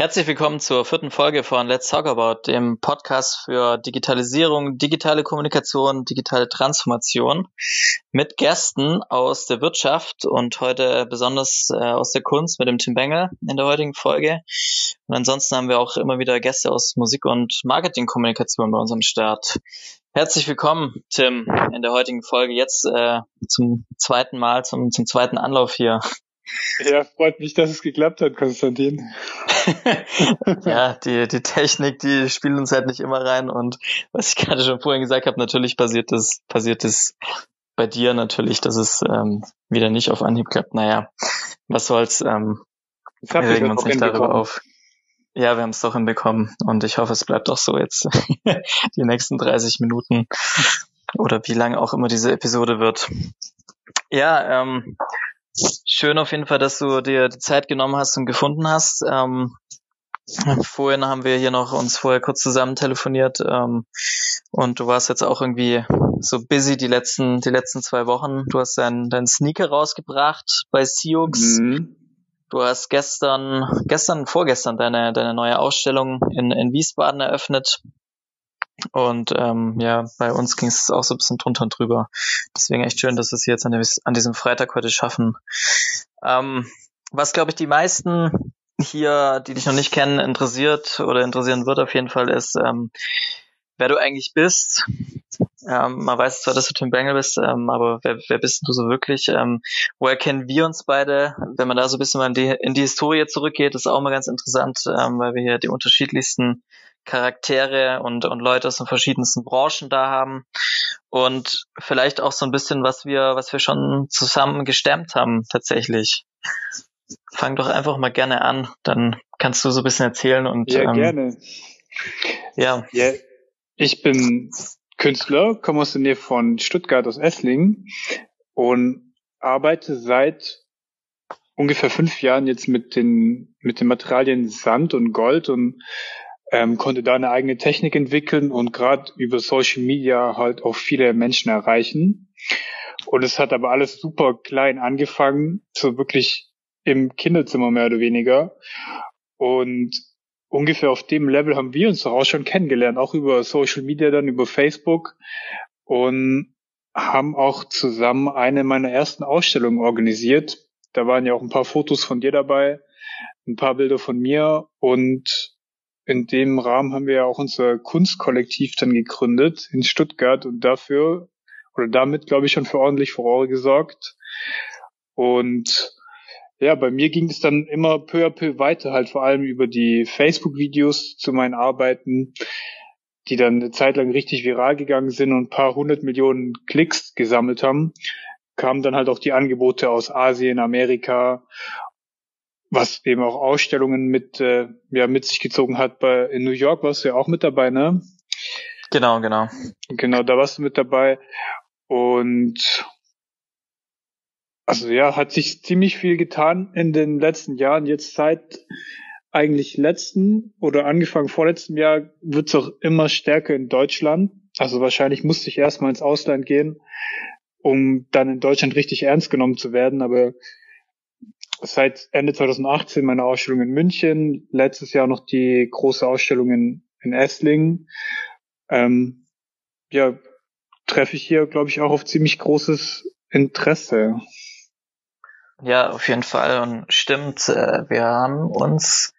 Herzlich willkommen zur vierten Folge von Let's Talk About, dem Podcast für Digitalisierung, digitale Kommunikation, digitale Transformation mit Gästen aus der Wirtschaft und heute besonders äh, aus der Kunst mit dem Tim Bengel in der heutigen Folge. Und ansonsten haben wir auch immer wieder Gäste aus Musik- und Marketingkommunikation bei unserem Start. Herzlich willkommen, Tim, in der heutigen Folge jetzt äh, zum zweiten Mal, zum, zum zweiten Anlauf hier. Ja, freut mich, dass es geklappt hat, Konstantin. ja, die, die Technik, die spielt uns halt nicht immer rein und was ich gerade schon vorhin gesagt habe, natürlich passiert das, passiert das bei dir natürlich, dass es ähm, wieder nicht auf Anhieb klappt. Naja, was soll's, ähm, wir regen uns nicht darüber auf. Ja, wir haben es doch hinbekommen und ich hoffe, es bleibt auch so jetzt die nächsten 30 Minuten oder wie lange auch immer diese Episode wird. Ja, ähm, schön auf jeden Fall, dass du dir die Zeit genommen hast und gefunden hast. Ähm, vorhin haben wir hier noch uns vorher kurz zusammen telefoniert ähm, und du warst jetzt auch irgendwie so busy die letzten die letzten zwei Wochen. Du hast deinen dein Sneaker rausgebracht bei Sioux. Mhm. Du hast gestern gestern vorgestern deine deine neue Ausstellung in in Wiesbaden eröffnet. Und ähm, ja, bei uns ging es auch so ein bisschen drunter und drüber. Deswegen echt schön, dass wir es jetzt an, an diesem Freitag heute schaffen. Ähm, was, glaube ich, die meisten hier, die dich noch nicht kennen, interessiert oder interessieren wird auf jeden Fall, ist, ähm, wer du eigentlich bist. Ähm, man weiß zwar, dass du Tim Bengel bist, ähm, aber wer, wer bist du so wirklich? Ähm, woher kennen wir uns beide? Wenn man da so ein bisschen mal in die, in die Historie zurückgeht, ist auch mal ganz interessant, ähm, weil wir hier die unterschiedlichsten Charaktere und, und Leute aus den verschiedensten Branchen da haben und vielleicht auch so ein bisschen, was wir, was wir schon zusammen gestemmt haben, tatsächlich. Fang doch einfach mal gerne an, dann kannst du so ein bisschen erzählen und. Ja, ähm, gerne. Ja. ja. Ich bin Künstler, komme aus der Nähe von Stuttgart aus Esslingen und arbeite seit ungefähr fünf Jahren jetzt mit den, mit den Materialien Sand und Gold und ähm, konnte da eine eigene Technik entwickeln und gerade über Social Media halt auch viele Menschen erreichen. Und es hat aber alles super klein angefangen, so wirklich im Kinderzimmer mehr oder weniger. Und ungefähr auf dem Level haben wir uns doch auch schon kennengelernt, auch über Social Media, dann über Facebook und haben auch zusammen eine meiner ersten Ausstellungen organisiert. Da waren ja auch ein paar Fotos von dir dabei, ein paar Bilder von mir und in dem Rahmen haben wir ja auch unser Kunstkollektiv dann gegründet in Stuttgart und dafür oder damit, glaube ich, schon für ordentlich Furore gesorgt. Und ja, bei mir ging es dann immer peu à peu weiter, halt vor allem über die Facebook-Videos zu meinen Arbeiten, die dann eine Zeit lang richtig viral gegangen sind und ein paar hundert Millionen Klicks gesammelt haben, kamen dann halt auch die Angebote aus Asien, Amerika was eben auch Ausstellungen mit, äh, ja, mit sich gezogen hat. Bei, in New York warst du ja auch mit dabei, ne? Genau, genau. Genau, da warst du mit dabei. Und also ja, hat sich ziemlich viel getan in den letzten Jahren. Jetzt seit eigentlich letzten oder angefangen vorletzten Jahr wird es auch immer stärker in Deutschland. Also wahrscheinlich musste ich erstmal ins Ausland gehen, um dann in Deutschland richtig ernst genommen zu werden. Aber seit Ende 2018 meine Ausstellung in München, letztes Jahr noch die große Ausstellung in, in Esslingen. Ähm, ja, treffe ich hier, glaube ich, auch auf ziemlich großes Interesse. Ja, auf jeden Fall und stimmt. Äh, wir haben uns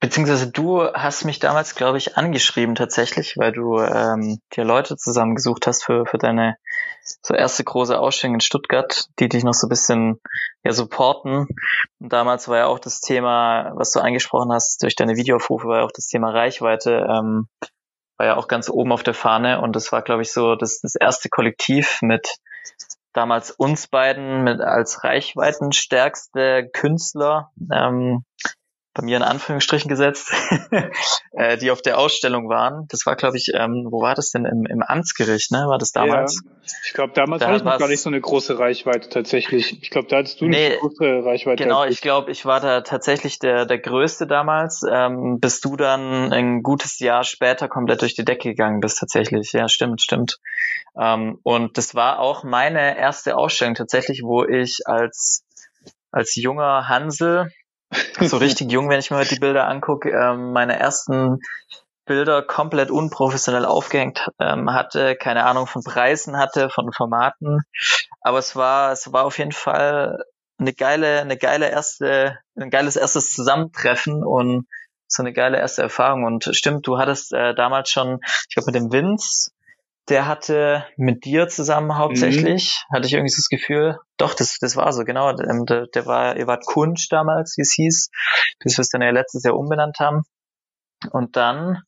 Beziehungsweise du hast mich damals, glaube ich, angeschrieben tatsächlich, weil du ähm, dir Leute zusammengesucht hast für, für deine so erste große Ausstellung in Stuttgart, die dich noch so ein bisschen ja, supporten. Und damals war ja auch das Thema, was du angesprochen hast, durch deine Videoaufrufe war ja auch das Thema Reichweite, ähm, war ja auch ganz oben auf der Fahne und das war, glaube ich, so das, das erste Kollektiv mit damals uns beiden mit als reichweitenstärkste Künstler, ähm, bei mir in Anführungsstrichen gesetzt, äh, die auf der Ausstellung waren. Das war, glaube ich, ähm, wo war das denn? Im, im Amtsgericht, ne? War das damals? Ja, ich glaube, damals da hatte ich noch gar nicht so eine große Reichweite tatsächlich. Ich glaube, da hattest du nee, eine große Reichweite. Genau, ich glaube, ich war da tatsächlich der, der Größte damals, ähm, bis du dann ein gutes Jahr später komplett durch die Decke gegangen bist tatsächlich. Ja, stimmt, stimmt. Ähm, und das war auch meine erste Ausstellung tatsächlich, wo ich als als junger Hansel so richtig jung, wenn ich mir heute die Bilder angucke. Ähm, meine ersten Bilder komplett unprofessionell aufgehängt ähm, hatte, keine Ahnung von Preisen hatte, von Formaten. Aber es war, es war auf jeden Fall eine geile, eine geile erste, ein geiles erstes Zusammentreffen und so eine geile erste Erfahrung. Und stimmt, du hattest äh, damals schon, ich glaube mit dem Vince, der hatte mit dir zusammen hauptsächlich, mhm. hatte ich irgendwie so das Gefühl, doch, das, das war so, genau, ähm, der, der war, ihr wart Kunsch damals, wie es hieß, bis wir es dann ja letztes Jahr umbenannt haben. Und dann,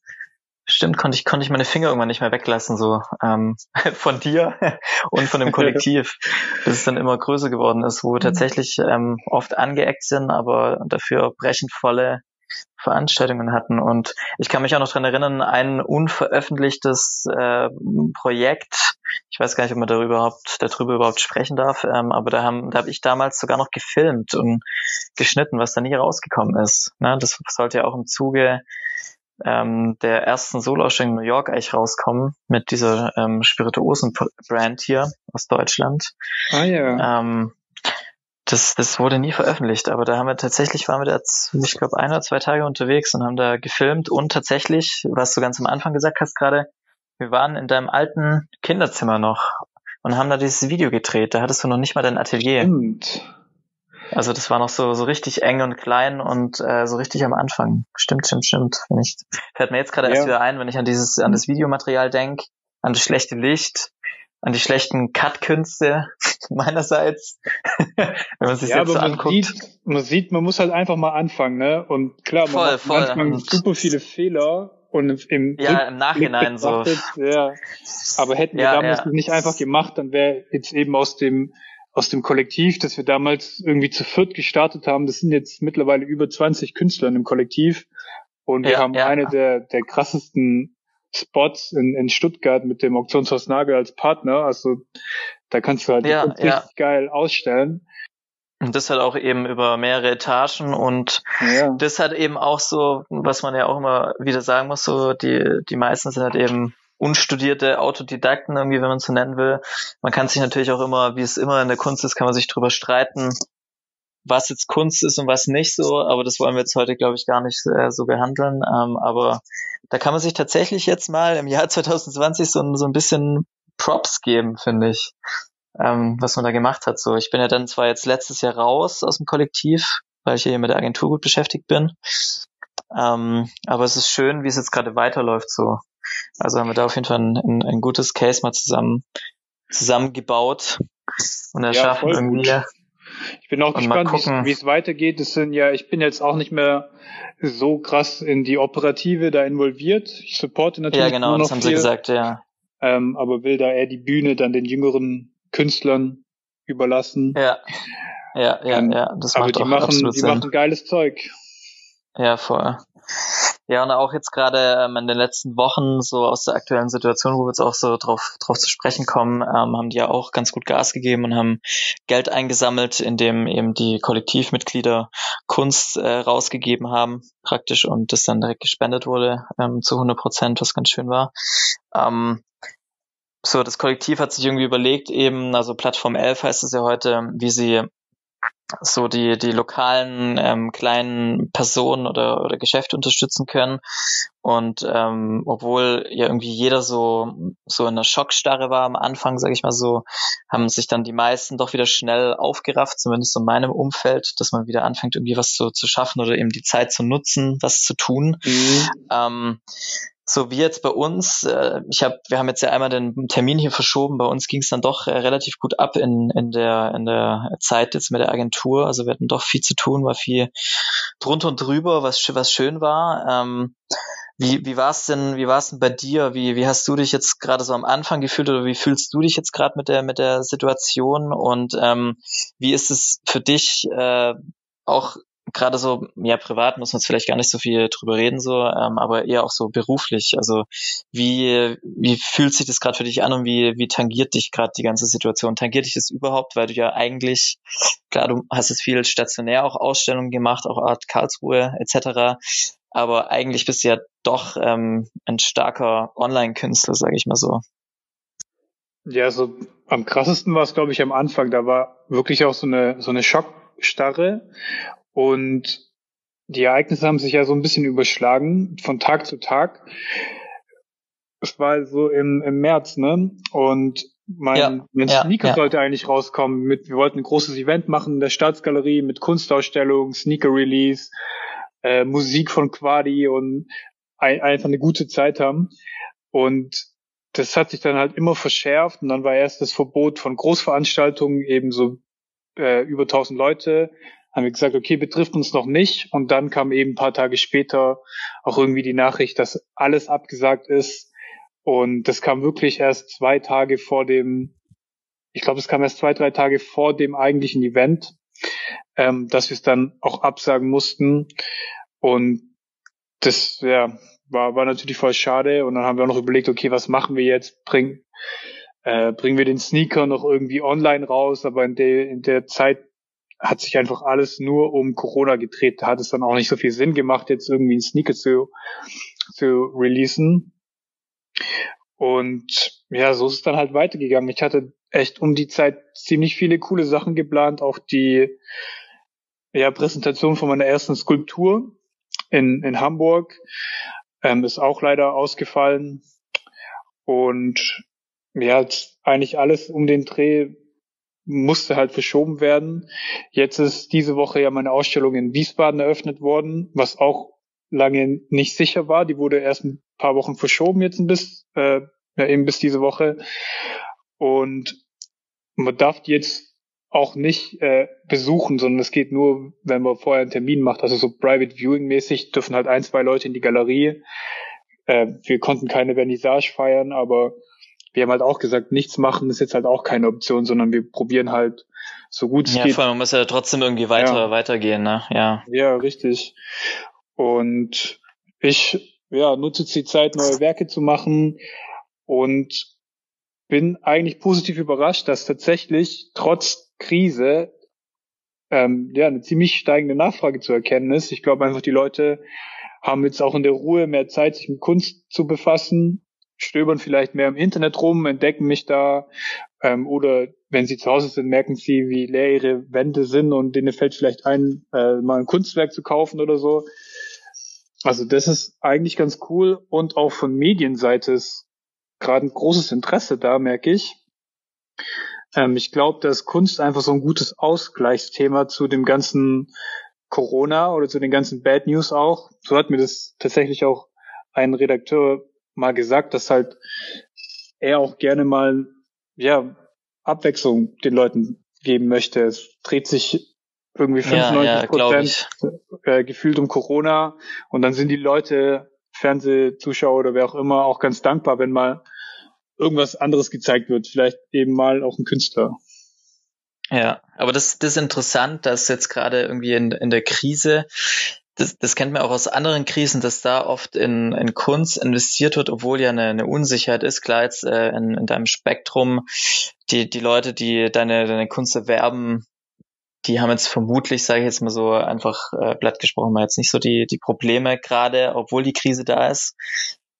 stimmt, konnte ich, konnte ich meine Finger irgendwann nicht mehr weglassen, so ähm, von dir und von dem Kollektiv, bis es dann immer größer geworden ist, wo wir mhm. tatsächlich ähm, oft angeeckt sind, aber dafür brechend volle Veranstaltungen hatten. Und ich kann mich auch noch dran erinnern, ein unveröffentlichtes äh, Projekt, ich weiß gar nicht, ob man darüber überhaupt, darüber überhaupt sprechen darf, ähm, aber da haben, da habe ich damals sogar noch gefilmt und geschnitten, was da nie rausgekommen ist. Ne? Das sollte ja auch im Zuge ähm, der ersten Soloausstellung in New York eigentlich rauskommen mit dieser ähm, Spirituosen-Brand hier aus Deutschland. Ah ja. Ähm, das, das wurde nie veröffentlicht, aber da haben wir tatsächlich, waren wir da, ich glaube, ein oder zwei Tage unterwegs und haben da gefilmt und tatsächlich, was du ganz am Anfang gesagt hast gerade, wir waren in deinem alten Kinderzimmer noch und haben da dieses Video gedreht. Da hattest du noch nicht mal dein Atelier. Stimmt. Also das war noch so, so richtig eng und klein und äh, so richtig am Anfang. Stimmt, stimmt, stimmt. Ich, fällt mir jetzt gerade ja. erst wieder ein, wenn ich an dieses, an das Videomaterial denke, an das schlechte Licht, an die schlechten Cut-Künste meinerseits, wenn man sich ja, jetzt so man anguckt. Sieht, man sieht, man muss halt einfach mal anfangen, ne? Und klar, man macht voll. manchmal und super viele Fehler und im, ja, im Nachhinein so. Ja. Aber hätten wir ja, damals ja. nicht einfach gemacht, dann wäre jetzt eben aus dem aus dem Kollektiv, das wir damals irgendwie zu viert gestartet haben, das sind jetzt mittlerweile über 20 Künstler im Kollektiv und wir haben eine der der krassesten Spots in, in Stuttgart mit dem Auktionshaus Nagel als Partner. Also da kannst du halt ja, richtig ja. geil ausstellen. Und das halt auch eben über mehrere Etagen und ja. das hat eben auch so, was man ja auch immer wieder sagen muss, so die, die meisten sind halt eben unstudierte Autodidakten irgendwie, wenn man es so nennen will. Man kann sich natürlich auch immer, wie es immer in der Kunst ist, kann man sich drüber streiten, was jetzt Kunst ist und was nicht so, aber das wollen wir jetzt heute, glaube ich, gar nicht äh, so behandeln. Ähm, aber da kann man sich tatsächlich jetzt mal im Jahr 2020 so, so ein bisschen Props geben, finde ich, ähm, was man da gemacht hat. So, ich bin ja dann zwar jetzt letztes Jahr raus aus dem Kollektiv, weil ich hier mit der Agentur gut beschäftigt bin. Ähm, aber es ist schön, wie es jetzt gerade weiterläuft. So, also haben wir da auf jeden Fall ein, ein, ein gutes Case mal zusammen zusammengebaut und erschaffen ja, irgendwie. Gut. Ich bin auch gespannt, wie es weitergeht. Das sind ja, ich bin jetzt auch nicht mehr so krass in die Operative da involviert. Ich supporte natürlich. Ja, genau, nur noch das haben viel, sie gesagt, ja. Ähm, aber will da eher die Bühne dann den jüngeren Künstlern überlassen. Ja. Ja, ja, ähm, ja. Das aber macht die machen, die Sinn. machen geiles Zeug. Ja, voll. Ja, und auch jetzt gerade ähm, in den letzten Wochen, so aus der aktuellen Situation, wo wir jetzt auch so drauf, drauf zu sprechen kommen, ähm, haben die ja auch ganz gut Gas gegeben und haben Geld eingesammelt, indem eben die Kollektivmitglieder Kunst äh, rausgegeben haben, praktisch, und das dann direkt gespendet wurde ähm, zu 100 Prozent, was ganz schön war. Ähm, so, das Kollektiv hat sich irgendwie überlegt, eben, also Plattform 11 heißt es ja heute, wie sie so die, die lokalen ähm, kleinen Personen oder, oder Geschäfte unterstützen können. Und ähm, obwohl ja irgendwie jeder so, so in einer Schockstarre war am Anfang, sage ich mal so, haben sich dann die meisten doch wieder schnell aufgerafft, zumindest in meinem Umfeld, dass man wieder anfängt, irgendwie was zu, zu schaffen oder eben die Zeit zu nutzen, was zu tun. Mhm. Ähm, so wie jetzt bei uns, äh, ich habe, wir haben jetzt ja einmal den Termin hier verschoben. Bei uns ging es dann doch äh, relativ gut ab in in der in der Zeit jetzt mit der Agentur. Also wir hatten doch viel zu tun, war viel drunter und drüber, was was schön war. Ähm, wie wie war es denn? Wie war denn bei dir? Wie wie hast du dich jetzt gerade so am Anfang gefühlt oder wie fühlst du dich jetzt gerade mit der mit der Situation? Und ähm, wie ist es für dich äh, auch gerade so, ja, privat muss man jetzt vielleicht gar nicht so viel drüber reden, so, ähm, aber eher auch so beruflich. Also wie, wie fühlt sich das gerade für dich an und wie, wie tangiert dich gerade die ganze Situation? Tangiert dich das überhaupt, weil du ja eigentlich, klar, du hast es viel stationär auch Ausstellungen gemacht, auch Art Karlsruhe etc. Aber eigentlich bist du ja doch ähm, ein starker Online-Künstler, sage ich mal so. Ja, so am krassesten war es, glaube ich, am Anfang. Da war wirklich auch so eine so eine Schockstarre und die Ereignisse haben sich ja so ein bisschen überschlagen von Tag zu Tag. Es war so im, im März, ne? Und mein, ja, mein Sneaker ja. sollte eigentlich rauskommen. Mit, wir wollten ein großes Event machen in der Staatsgalerie mit Kunstausstellung, Sneaker Release, äh, Musik von Quadi und ein, einfach eine gute Zeit haben. Und das hat sich dann halt immer verschärft und dann war erst das Verbot von Großveranstaltungen, eben so äh, über 1000 Leute. Haben wir gesagt, okay, betrifft uns noch nicht. Und dann kam eben ein paar Tage später auch irgendwie die Nachricht, dass alles abgesagt ist. Und das kam wirklich erst zwei Tage vor dem, ich glaube, es kam erst zwei, drei Tage vor dem eigentlichen Event, ähm, dass wir es dann auch absagen mussten. Und das, ja, war, war natürlich voll schade. Und dann haben wir auch noch überlegt, okay, was machen wir jetzt? Bring, äh, bringen wir den Sneaker noch irgendwie online raus? Aber in der, in der Zeit hat sich einfach alles nur um Corona gedreht. Da hat es dann auch nicht so viel Sinn gemacht, jetzt irgendwie einen Sneaker zu, zu releasen. Und ja, so ist es dann halt weitergegangen. Ich hatte echt um die Zeit ziemlich viele coole Sachen geplant, auch die ja, Präsentation von meiner ersten Skulptur in, in Hamburg ähm, ist auch leider ausgefallen. Und ja, eigentlich alles um den Dreh musste halt verschoben werden. Jetzt ist diese Woche ja meine Ausstellung in Wiesbaden eröffnet worden, was auch lange nicht sicher war. Die wurde erst ein paar Wochen verschoben jetzt ein bisschen, äh, ja, eben bis diese Woche. Und man darf die jetzt auch nicht äh, besuchen, sondern es geht nur, wenn man vorher einen Termin macht. Also so Private Viewing mäßig dürfen halt ein, zwei Leute in die Galerie. Äh, wir konnten keine Vernissage feiern, aber wir haben halt auch gesagt, nichts machen ist jetzt halt auch keine Option, sondern wir probieren halt so gut es ja, geht. Ja, vor allem man muss ja trotzdem irgendwie weiter, ja. weitergehen, ne? Ja. Ja, richtig. Und ich, ja, nutze die Zeit, neue Werke zu machen und bin eigentlich positiv überrascht, dass tatsächlich trotz Krise ähm, ja eine ziemlich steigende Nachfrage zu erkennen ist. Ich glaube einfach, die Leute haben jetzt auch in der Ruhe mehr Zeit, sich mit Kunst zu befassen, stöbern vielleicht mehr im Internet rum, entdecken mich da ähm, oder wenn sie zu Hause sind, merken sie, wie leer ihre Wände sind und denen fällt vielleicht ein, äh, mal ein Kunstwerk zu kaufen oder so. Also das ist eigentlich ganz cool und auch von Medienseite ist gerade ein großes Interesse da, merke ich. Ähm, ich glaube, dass Kunst einfach so ein gutes Ausgleichsthema zu dem ganzen Corona oder zu den ganzen Bad News auch. So hat mir das tatsächlich auch ein Redakteur mal gesagt, dass halt er auch gerne mal, ja, Abwechslung den Leuten geben möchte. Es dreht sich irgendwie 95 ja, ja, Prozent äh, gefühlt um Corona und dann sind die Leute, Fernsehzuschauer oder wer auch immer, auch ganz dankbar, wenn mal irgendwas anderes gezeigt wird. Vielleicht eben mal auch ein Künstler. Ja, aber das, das ist interessant, dass jetzt gerade irgendwie in, in der Krise, das, das kennt man auch aus anderen Krisen, dass da oft in, in Kunst investiert wird, obwohl ja eine, eine Unsicherheit ist. Klar, jetzt äh, in, in deinem Spektrum, die, die Leute, die deine, deine Kunst erwerben, die haben jetzt vermutlich, sage ich jetzt mal so einfach äh, blatt gesprochen, mal jetzt nicht so die, die Probleme gerade, obwohl die Krise da ist.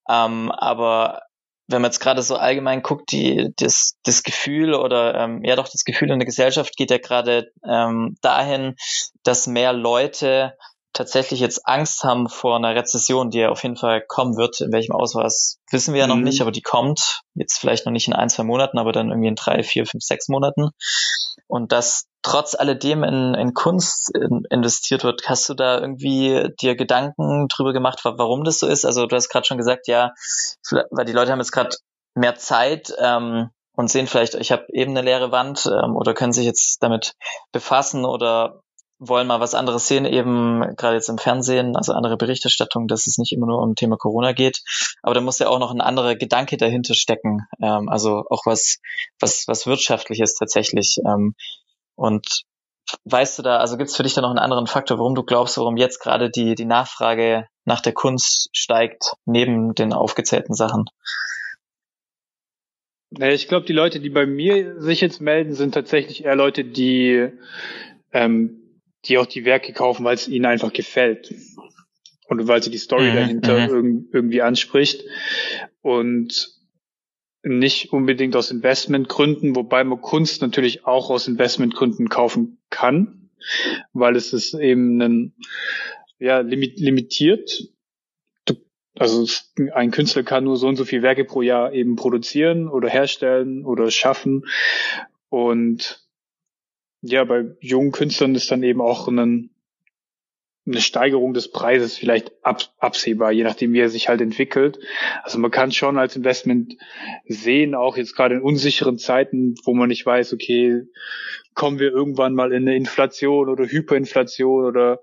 Ähm, aber wenn man jetzt gerade so allgemein guckt, die, das, das Gefühl oder ähm, ja doch das Gefühl in der Gesellschaft geht ja gerade ähm, dahin, dass mehr Leute tatsächlich jetzt Angst haben vor einer Rezession, die ja auf jeden Fall kommen wird. In welchem Ausmaß wissen wir ja noch mhm. nicht, aber die kommt. Jetzt vielleicht noch nicht in ein, zwei Monaten, aber dann irgendwie in drei, vier, fünf, sechs Monaten. Und dass trotz alledem in, in Kunst in, investiert wird, hast du da irgendwie dir Gedanken drüber gemacht, warum das so ist? Also du hast gerade schon gesagt, ja, weil die Leute haben jetzt gerade mehr Zeit ähm, und sehen vielleicht, ich habe eben eine leere Wand ähm, oder können sich jetzt damit befassen oder wollen mal was anderes sehen, eben gerade jetzt im Fernsehen, also andere Berichterstattung, dass es nicht immer nur um Thema Corona geht. Aber da muss ja auch noch ein anderer Gedanke dahinter stecken. Ähm, also auch was, was, was wirtschaftliches tatsächlich. Ähm, und weißt du da, also gibt es für dich da noch einen anderen Faktor, warum du glaubst, warum jetzt gerade die, die Nachfrage nach der Kunst steigt, neben den aufgezählten Sachen? Ich glaube, die Leute, die bei mir sich jetzt melden, sind tatsächlich eher Leute, die ähm, die auch die Werke kaufen, weil es ihnen einfach gefällt. Und weil sie die Story mhm, dahinter mhm. irgendwie anspricht. Und nicht unbedingt aus Investmentgründen, wobei man Kunst natürlich auch aus Investmentgründen kaufen kann, weil es ist eben ein ja limitiert. Also ein Künstler kann nur so und so viele Werke pro Jahr eben produzieren oder herstellen oder schaffen. Und ja, bei jungen Künstlern ist dann eben auch ein eine Steigerung des Preises vielleicht ab, absehbar, je nachdem, wie er sich halt entwickelt. Also man kann schon als Investment sehen, auch jetzt gerade in unsicheren Zeiten, wo man nicht weiß, okay, kommen wir irgendwann mal in eine Inflation oder Hyperinflation oder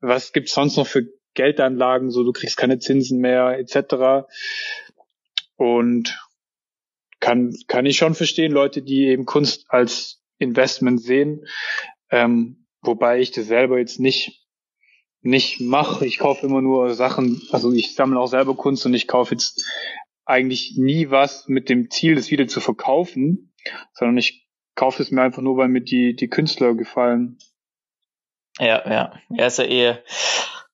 was gibt's sonst noch für Geldanlagen, so du kriegst keine Zinsen mehr etc. Und kann, kann ich schon verstehen, Leute, die eben Kunst als Investment sehen, ähm, wobei ich das selber jetzt nicht nicht mache. Ich kaufe immer nur Sachen, also ich sammle auch selber Kunst und ich kaufe jetzt eigentlich nie was mit dem Ziel, das wieder zu verkaufen, sondern ich kaufe es mir einfach nur, weil mir die, die Künstler gefallen. Ja, ja. Er ist ja eh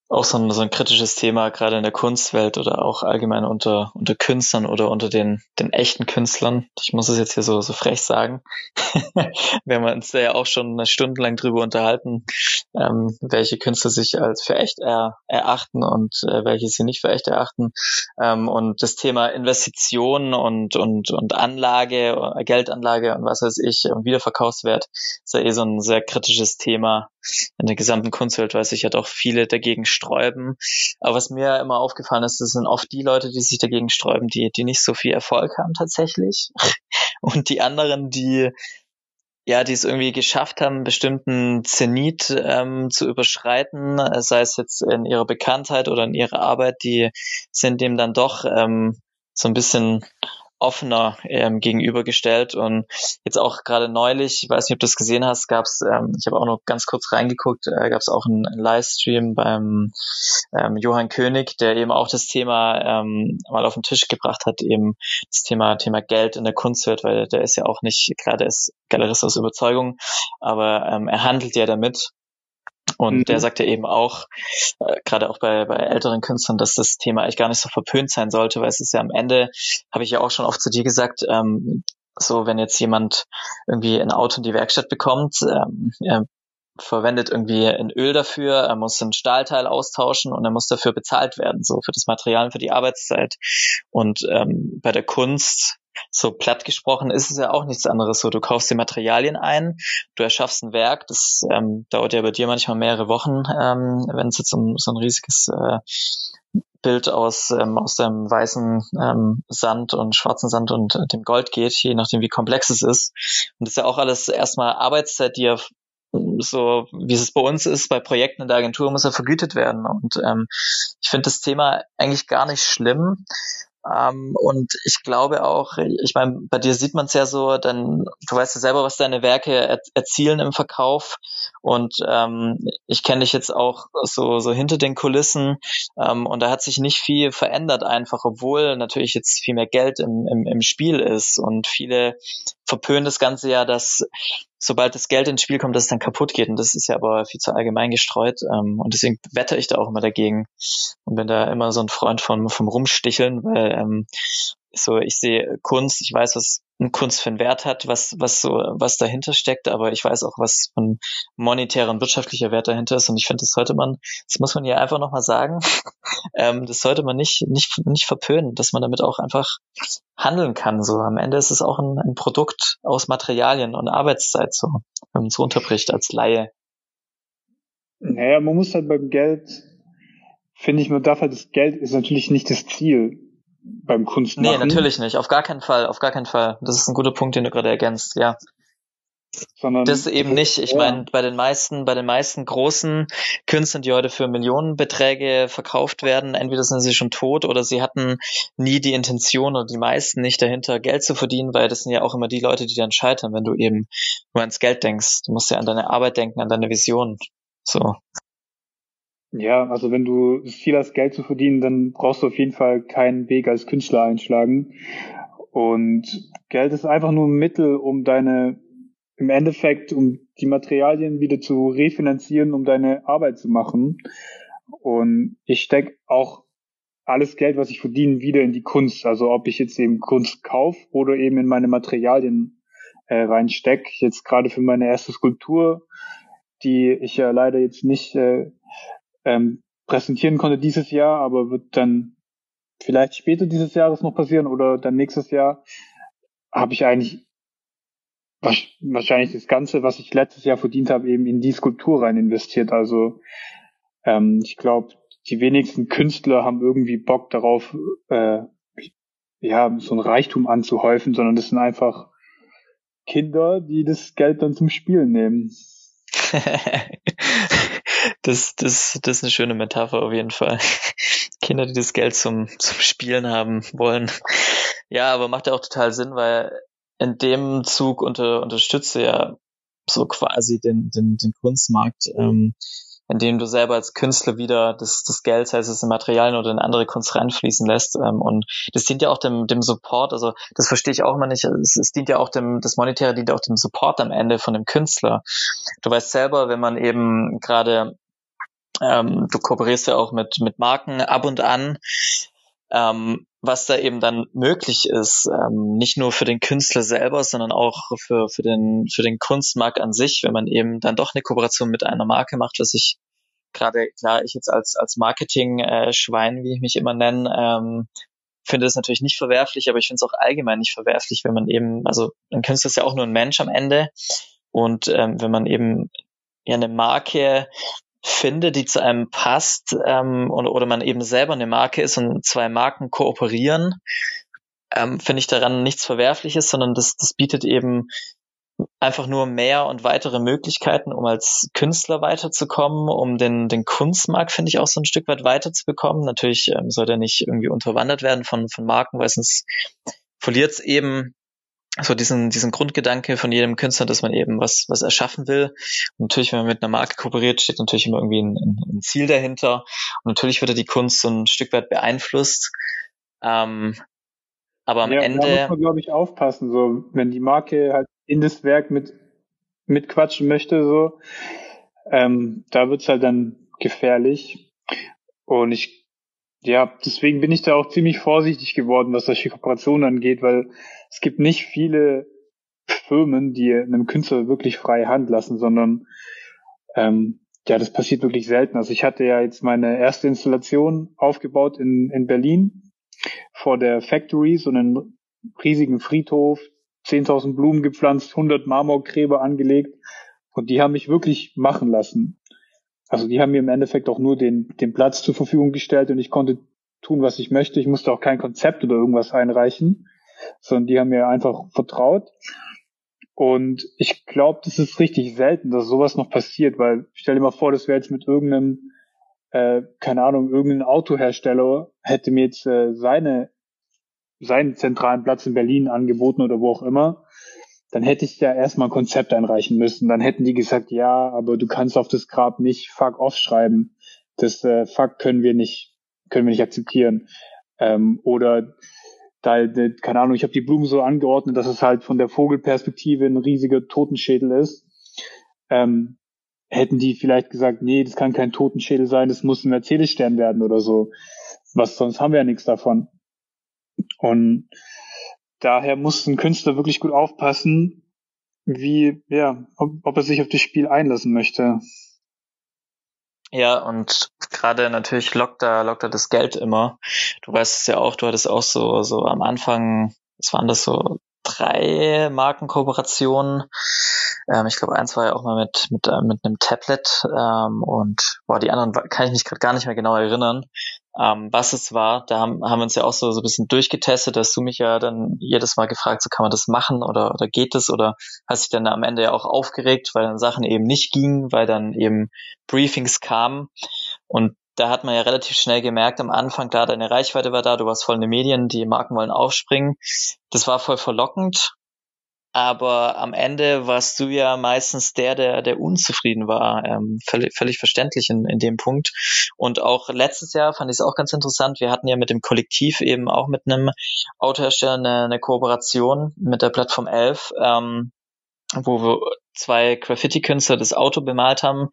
auch so ein, so ein kritisches Thema, gerade in der Kunstwelt oder auch allgemein unter, unter Künstlern oder unter den, den echten Künstlern. Ich muss es jetzt hier so, so frech sagen. Wir haben uns da ja auch schon stundenlang drüber unterhalten, ähm, welche Künstler sich als für echt er, erachten und äh, welche sie nicht für echt erachten. Ähm, und das Thema Investition und, und, und Anlage, Geldanlage und was weiß ich, Wiederverkaufswert ist ja eh so ein sehr kritisches Thema in der gesamten Kunstwelt, weil sich ja doch viele dagegen sträuben. Aber was mir immer aufgefallen ist, das sind oft die Leute, die sich dagegen sträuben, die, die nicht so viel Erfolg haben tatsächlich. Und die anderen, die ja, die es irgendwie geschafft haben, bestimmten Zenit ähm, zu überschreiten, sei es jetzt in ihrer Bekanntheit oder in ihrer Arbeit, die sind dem dann doch ähm, so ein bisschen offener ähm, gegenübergestellt. Und jetzt auch gerade neulich, ich weiß nicht, ob du das gesehen hast, gab es, ähm, ich habe auch noch ganz kurz reingeguckt, äh, gab es auch einen Livestream beim ähm, Johann König, der eben auch das Thema ähm, mal auf den Tisch gebracht hat, eben das Thema Thema Geld in der Kunstwelt, weil der ist ja auch nicht, der ist Galerist aus Überzeugung, aber ähm, er handelt ja damit und mhm. der sagt ja eben auch, äh, gerade auch bei, bei älteren Künstlern, dass das Thema eigentlich gar nicht so verpönt sein sollte, weil es ist ja am Ende, habe ich ja auch schon oft zu dir gesagt, ähm, so wenn jetzt jemand irgendwie ein Auto in die Werkstatt bekommt, ähm, er verwendet irgendwie ein Öl dafür, er muss ein Stahlteil austauschen und er muss dafür bezahlt werden, so für das Material für die Arbeitszeit. Und ähm, bei der Kunst so platt gesprochen ist es ja auch nichts anderes so. Du kaufst die Materialien ein, du erschaffst ein Werk, das ähm, dauert ja bei dir manchmal mehrere Wochen, ähm, wenn es jetzt um so ein riesiges äh, Bild aus, ähm, aus dem weißen ähm, Sand und schwarzen Sand und äh, dem Gold geht, je nachdem wie komplex es ist. Und das ist ja auch alles erstmal Arbeitszeit, die ja so wie es bei uns ist, bei Projekten in der Agentur muss er vergütet werden. Und ähm, ich finde das Thema eigentlich gar nicht schlimm. Ähm, und ich glaube auch, ich meine, bei dir sieht man es ja so, dann, du weißt ja selber, was deine Werke er erzielen im Verkauf. Und ähm, ich kenne dich jetzt auch so, so hinter den Kulissen. Ähm, und da hat sich nicht viel verändert, einfach, obwohl natürlich jetzt viel mehr Geld im, im, im Spiel ist. Und viele verpönen das Ganze ja, dass sobald das Geld ins Spiel kommt, dass es dann kaputt geht. Und das ist ja aber viel zu allgemein gestreut. Ähm, und deswegen wette ich da auch immer dagegen und bin da immer so ein Freund von vom Rumsticheln, weil ähm, so ich sehe Kunst, ich weiß, was Kunst für einen Wert hat, was was so was dahinter steckt, aber ich weiß auch, was von monetärer und wirtschaftlicher Wert dahinter ist und ich finde, das sollte man, das muss man ja einfach nochmal sagen, ähm, das sollte man nicht nicht nicht verpönen, dass man damit auch einfach handeln kann. So am Ende ist es auch ein, ein Produkt aus Materialien und Arbeitszeit, so wenn man es runterbricht als Laie. Naja, man muss halt beim Geld, finde ich, man darf halt das Geld ist natürlich nicht das Ziel beim Kunstmachen. Nee, natürlich nicht. Auf gar keinen Fall. Auf gar keinen Fall. Das ist ein guter Punkt, den du gerade ergänzt. Ja. Sondern das eben nicht. Ich ja. meine, bei den meisten, bei den meisten großen Künstlern, die heute für Millionenbeträge verkauft werden, entweder sind sie schon tot oder sie hatten nie die Intention oder die meisten nicht dahinter, Geld zu verdienen, weil das sind ja auch immer die Leute, die dann scheitern, wenn du eben nur ans Geld denkst. Du musst ja an deine Arbeit denken, an deine Vision. So. Ja, also wenn du viel hast, Geld zu verdienen, dann brauchst du auf jeden Fall keinen Weg als Künstler einschlagen. Und Geld ist einfach nur ein Mittel, um deine, im Endeffekt, um die Materialien wieder zu refinanzieren, um deine Arbeit zu machen. Und ich stecke auch alles Geld, was ich verdiene, wieder in die Kunst. Also ob ich jetzt eben Kunst kaufe oder eben in meine Materialien äh, reinstecke. Jetzt gerade für meine erste Skulptur, die ich ja leider jetzt nicht äh, ähm, präsentieren konnte dieses Jahr, aber wird dann vielleicht später dieses Jahres noch passieren oder dann nächstes Jahr, habe ich eigentlich wahrscheinlich das Ganze, was ich letztes Jahr verdient habe, eben in die Skulptur rein investiert. Also ähm, ich glaube, die wenigsten Künstler haben irgendwie Bock darauf, äh, ja, so ein Reichtum anzuhäufen, sondern das sind einfach Kinder, die das Geld dann zum Spielen nehmen. das, das, das ist eine schöne Metapher auf jeden Fall. Kinder, die das Geld zum, zum Spielen haben wollen. Ja, aber macht ja auch total Sinn, weil in dem Zug unter, unterstütze ja so quasi den, den, den Kunstmarkt, ähm, indem du selber als Künstler wieder das, das Geld, sei es in Materialien oder in andere Kunst reinfließen lässt. Ähm, und das dient ja auch dem, dem Support, also das verstehe ich auch immer nicht. Es, es dient ja auch dem, das Monetäre dient auch dem Support am Ende von dem Künstler. Du weißt selber, wenn man eben gerade ähm, du kooperierst ja auch mit, mit Marken ab und an. Ähm, was da eben dann möglich ist, ähm, nicht nur für den Künstler selber, sondern auch für, für, den, für den Kunstmarkt an sich, wenn man eben dann doch eine Kooperation mit einer Marke macht, was ich gerade, klar, ich jetzt als, als Marketing-Schwein, wie ich mich immer nenne, ähm, finde es natürlich nicht verwerflich, aber ich finde es auch allgemein nicht verwerflich, wenn man eben, also ein Künstler ist ja auch nur ein Mensch am Ende. Und ähm, wenn man eben ja eine Marke finde, die zu einem passt ähm, oder, oder man eben selber eine Marke ist und zwei Marken kooperieren, ähm, finde ich daran nichts Verwerfliches, sondern das, das bietet eben einfach nur mehr und weitere Möglichkeiten, um als Künstler weiterzukommen, um den, den Kunstmarkt, finde ich, auch so ein Stück weit weiterzubekommen. Natürlich ähm, soll der nicht irgendwie unterwandert werden von, von Marken, weil sonst verliert es eben so diesen, diesen Grundgedanke von jedem Künstler, dass man eben was, was erschaffen will. Und natürlich, wenn man mit einer Marke kooperiert, steht natürlich immer irgendwie ein, ein Ziel dahinter. Und natürlich wird die Kunst so ein Stück weit beeinflusst. Ähm, aber am ja, Ende. Da muss man, glaube ich, aufpassen, so, wenn die Marke halt in das Werk mit, mitquatschen möchte, so, ähm, da wird's halt dann gefährlich. Und ich, ja, deswegen bin ich da auch ziemlich vorsichtig geworden, was solche Kooperationen angeht, weil es gibt nicht viele Firmen, die einem Künstler wirklich freie Hand lassen, sondern ähm, ja, das passiert wirklich selten. Also ich hatte ja jetzt meine erste Installation aufgebaut in, in Berlin vor der Factory, so einen riesigen Friedhof, 10.000 Blumen gepflanzt, 100 Marmorgräber angelegt und die haben mich wirklich machen lassen. Also die haben mir im Endeffekt auch nur den, den Platz zur Verfügung gestellt und ich konnte tun, was ich möchte. Ich musste auch kein Konzept oder irgendwas einreichen sondern die haben mir einfach vertraut. Und ich glaube, das ist richtig selten, dass sowas noch passiert, weil stell dir mal vor, das wäre jetzt mit irgendeinem, äh, keine Ahnung, irgendein Autohersteller hätte mir jetzt äh, seine, seinen zentralen Platz in Berlin angeboten oder wo auch immer, dann hätte ich ja erstmal ein Konzept einreichen müssen. Dann hätten die gesagt, ja, aber du kannst auf das Grab nicht fuck off schreiben. Das äh, fuck können wir nicht, können wir nicht akzeptieren. Ähm, oder da, keine Ahnung, ich habe die Blumen so angeordnet, dass es halt von der Vogelperspektive ein riesiger Totenschädel ist. Ähm, hätten die vielleicht gesagt, nee, das kann kein Totenschädel sein, das muss ein Mercedes-Stern werden oder so. Was sonst haben wir ja nichts davon. Und daher muss ein Künstler wirklich gut aufpassen, wie, ja, ob, ob er sich auf das Spiel einlassen möchte. Ja, und gerade natürlich lockt da, lockt da das Geld immer. Du weißt es ja auch, du hattest auch so, so am Anfang, es waren das so drei Markenkooperationen. Ähm, ich glaube, eins war ja auch mal mit, mit, äh, mit einem Tablet ähm, und boah, die anderen kann ich mich gerade gar nicht mehr genau erinnern ähm, was es war. Da haben, haben wir uns ja auch so, so ein bisschen durchgetestet, dass du mich ja dann jedes Mal gefragt, so kann man das machen oder, oder geht es oder hast dich dann am Ende ja auch aufgeregt, weil dann Sachen eben nicht gingen, weil dann eben Briefings kamen und da hat man ja relativ schnell gemerkt am Anfang, klar, deine Reichweite war da, du warst voll in den Medien, die Marken wollen aufspringen. Das war voll verlockend aber am Ende warst du ja meistens der, der, der unzufrieden war. Ähm, völlig, völlig verständlich in, in dem Punkt. Und auch letztes Jahr fand ich es auch ganz interessant. Wir hatten ja mit dem Kollektiv eben auch mit einem Autohersteller eine, eine Kooperation mit der Plattform 11, ähm, wo wir zwei Graffiti-Künstler das Auto bemalt haben.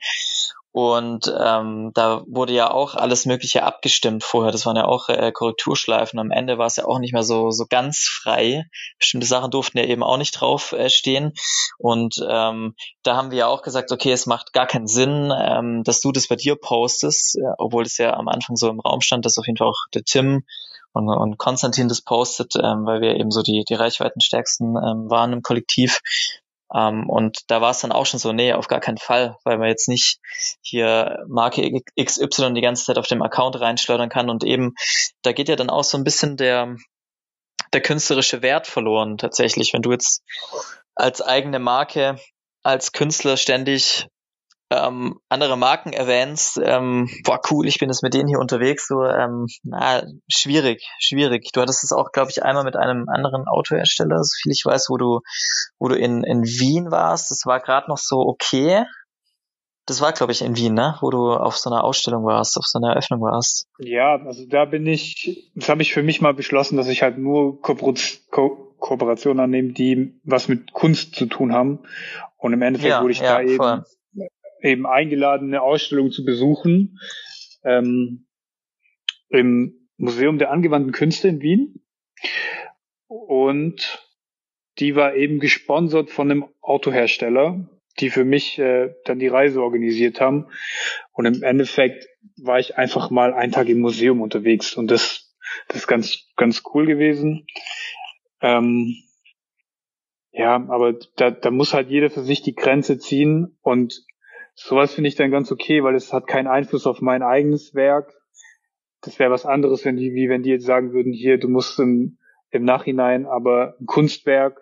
Und ähm, da wurde ja auch alles Mögliche abgestimmt vorher. Das waren ja auch äh, Korrekturschleifen. Am Ende war es ja auch nicht mehr so so ganz frei. Bestimmte Sachen durften ja eben auch nicht drauf äh, stehen. Und ähm, da haben wir ja auch gesagt, okay, es macht gar keinen Sinn, ähm, dass du das bei dir postest, äh, obwohl es ja am Anfang so im Raum stand, dass auf jeden Fall auch der Tim und, und Konstantin das postet, ähm, weil wir eben so die, die Reichweitenstärksten ähm, waren im Kollektiv. Ähm, und da war es dann auch schon so, nee, auf gar keinen Fall, weil man jetzt nicht hier Marke XY die ganze Zeit auf dem Account reinschleudern kann. Und eben, da geht ja dann auch so ein bisschen der, der künstlerische Wert verloren tatsächlich, wenn du jetzt als eigene Marke als Künstler ständig ähm, andere Marken erwähnst, ähm, boah cool, ich bin jetzt mit denen hier unterwegs, so ähm, na, schwierig, schwierig. Du hattest es auch, glaube ich, einmal mit einem anderen Autohersteller, so viel ich weiß, wo du, wo du in, in Wien warst. Das war gerade noch so okay. Das war, glaube ich, in Wien, ne? Wo du auf so einer Ausstellung warst, auf so einer Eröffnung warst. Ja, also da bin ich, das habe ich für mich mal beschlossen, dass ich halt nur Ko Ko Kooperationen annehme, die was mit Kunst zu tun haben. Und im Endeffekt ja, wurde ich ja, da voll eben eingeladen, eine Ausstellung zu besuchen ähm, im Museum der angewandten Künste in Wien. Und die war eben gesponsert von einem Autohersteller, die für mich äh, dann die Reise organisiert haben. Und im Endeffekt war ich einfach mal einen Tag im Museum unterwegs und das, das ist ganz, ganz cool gewesen. Ähm, ja, aber da, da muss halt jeder für sich die Grenze ziehen und Sowas finde ich dann ganz okay, weil es hat keinen Einfluss auf mein eigenes Werk. Das wäre was anderes, wenn die, wie wenn die jetzt sagen würden, hier, du musst im, im Nachhinein aber ein Kunstwerk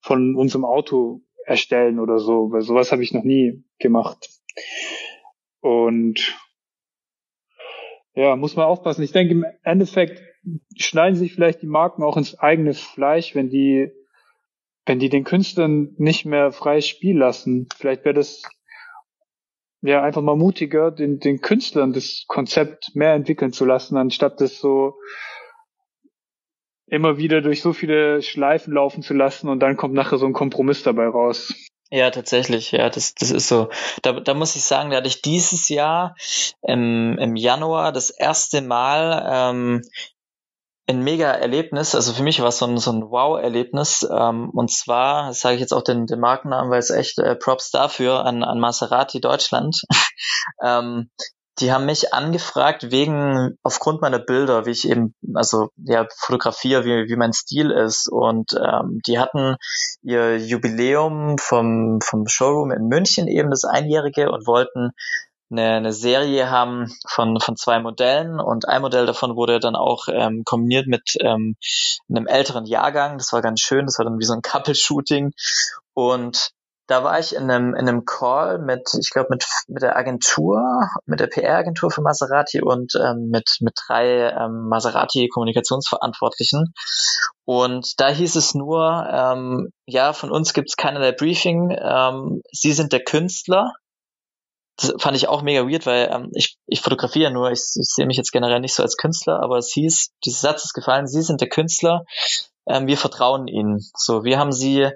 von unserem Auto erstellen oder so, weil sowas habe ich noch nie gemacht. Und ja, muss man aufpassen. Ich denke, im Endeffekt schneiden sich vielleicht die Marken auch ins eigene Fleisch, wenn die, wenn die den Künstlern nicht mehr freies Spiel lassen. Vielleicht wäre das ja, einfach mal mutiger, den, den Künstlern das Konzept mehr entwickeln zu lassen, anstatt das so immer wieder durch so viele Schleifen laufen zu lassen und dann kommt nachher so ein Kompromiss dabei raus. Ja, tatsächlich, ja, das, das ist so. Da, da muss ich sagen, da hatte ich dieses Jahr im, im Januar das erste Mal ähm, ein mega Erlebnis. Also für mich war es so ein, so ein Wow-Erlebnis. Ähm, und zwar, das sage ich jetzt auch den, den Markennamen, weil es echt äh, Props dafür an, an Maserati Deutschland. ähm, die haben mich angefragt wegen, aufgrund meiner Bilder, wie ich eben, also ja, fotografiere, wie, wie mein Stil ist. Und ähm, die hatten ihr Jubiläum vom, vom Showroom in München eben das Einjährige und wollten eine, eine Serie haben von, von zwei Modellen und ein Modell davon wurde dann auch ähm, kombiniert mit ähm, einem älteren Jahrgang. Das war ganz schön, das war dann wie so ein Couple-Shooting und da war ich in einem, in einem Call mit, ich glaube, mit, mit der Agentur, mit der PR-Agentur für Maserati und ähm, mit, mit drei ähm, Maserati-Kommunikationsverantwortlichen. Und da hieß es nur, ähm, ja, von uns gibt es keinerlei Briefing, ähm, Sie sind der Künstler das fand ich auch mega weird, weil ähm, ich, ich fotografiere nur, ich, ich sehe mich jetzt generell nicht so als Künstler, aber es hieß, dieser Satz ist gefallen, Sie sind der Künstler, ähm, wir vertrauen Ihnen. So, wir haben Sie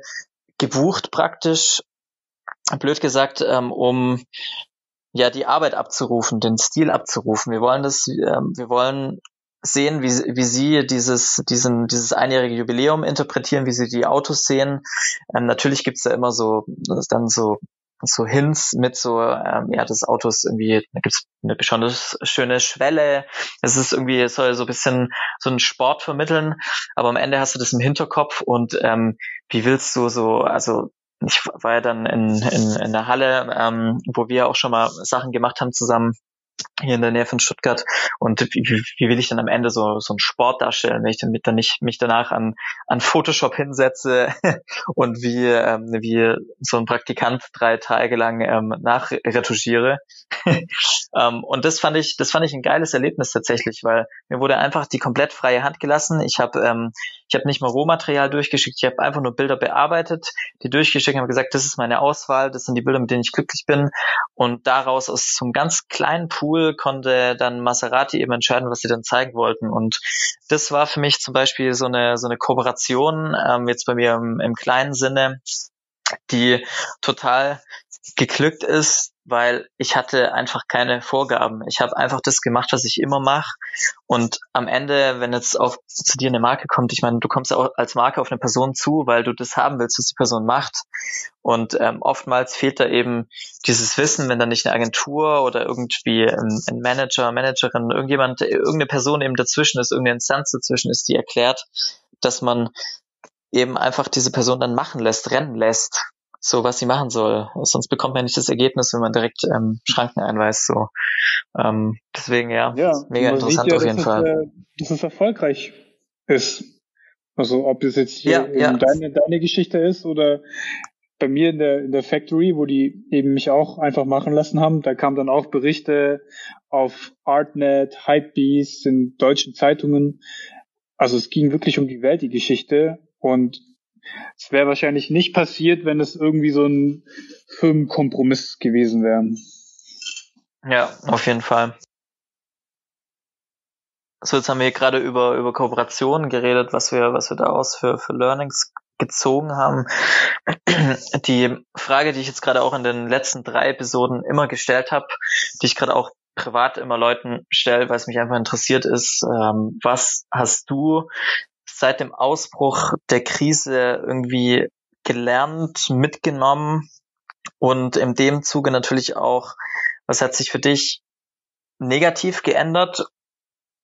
gebucht praktisch, blöd gesagt, ähm, um ja die Arbeit abzurufen, den Stil abzurufen. Wir wollen das, ähm, wir wollen sehen, wie, wie Sie dieses, diesen, dieses einjährige Jubiläum interpretieren, wie Sie die Autos sehen. Ähm, natürlich gibt's da immer so, dann so so Hints mit so, ähm, ja, das Auto ist irgendwie, da gibt's eine besonders schöne Schwelle. Es ist irgendwie, es soll so ein bisschen so einen Sport vermitteln, aber am Ende hast du das im Hinterkopf und ähm, wie willst du so, also ich war ja dann in, in, in der Halle, ähm, wo wir auch schon mal Sachen gemacht haben zusammen hier in der Nähe von Stuttgart und wie, wie will ich dann am Ende so so einen Sport darstellen, wenn ich dann mit dann nicht mich danach an an Photoshop hinsetze und wie ähm, wie so ein Praktikant drei Tage lang ähm, nachretuschiere ähm, und das fand ich das fand ich ein geiles Erlebnis tatsächlich, weil mir wurde einfach die komplett freie Hand gelassen. Ich habe ähm, ich habe nicht mal Rohmaterial durchgeschickt, ich habe einfach nur Bilder bearbeitet, die durchgeschickt, habe gesagt, das ist meine Auswahl, das sind die Bilder, mit denen ich glücklich bin. Und daraus aus so einem ganz kleinen Pool konnte dann Maserati eben entscheiden, was sie dann zeigen wollten. Und das war für mich zum Beispiel so eine so eine Kooperation ähm, jetzt bei mir im, im kleinen Sinne, die total geglückt ist, weil ich hatte einfach keine Vorgaben. Ich habe einfach das gemacht, was ich immer mache. Und am Ende, wenn jetzt auch zu dir eine Marke kommt, ich meine, du kommst auch als Marke auf eine Person zu, weil du das haben willst, was die Person macht. Und ähm, oftmals fehlt da eben dieses Wissen, wenn da nicht eine Agentur oder irgendwie ein, ein Manager, Managerin, irgendjemand, irgendeine Person eben dazwischen ist, irgendeine Instanz dazwischen ist, die erklärt, dass man eben einfach diese Person dann machen lässt, rennen lässt so was sie machen soll. Sonst bekommt man nicht das Ergebnis, wenn man direkt ähm, Schranken einweist. So. Ähm, deswegen ja, ja mega interessant ja, auf jeden Fall. Es, äh, dass es erfolgreich ist. Also ob es jetzt hier ja. Deine, deine Geschichte ist oder bei mir in der, in der Factory, wo die eben mich auch einfach machen lassen haben, da kamen dann auch Berichte auf Artnet, Hypebeast, in deutschen Zeitungen. Also es ging wirklich um die Welt, die Geschichte. Und es wäre wahrscheinlich nicht passiert, wenn es irgendwie so ein Firmenkompromiss gewesen wäre. Ja, auf jeden Fall. So, jetzt haben wir gerade über, über Kooperationen geredet, was wir, was wir daraus für, für Learnings gezogen haben. Die Frage, die ich jetzt gerade auch in den letzten drei Episoden immer gestellt habe, die ich gerade auch privat immer Leuten stelle, weil es mich einfach interessiert ist, ähm, was hast du seit dem Ausbruch der Krise irgendwie gelernt, mitgenommen und in dem Zuge natürlich auch, was hat sich für dich negativ geändert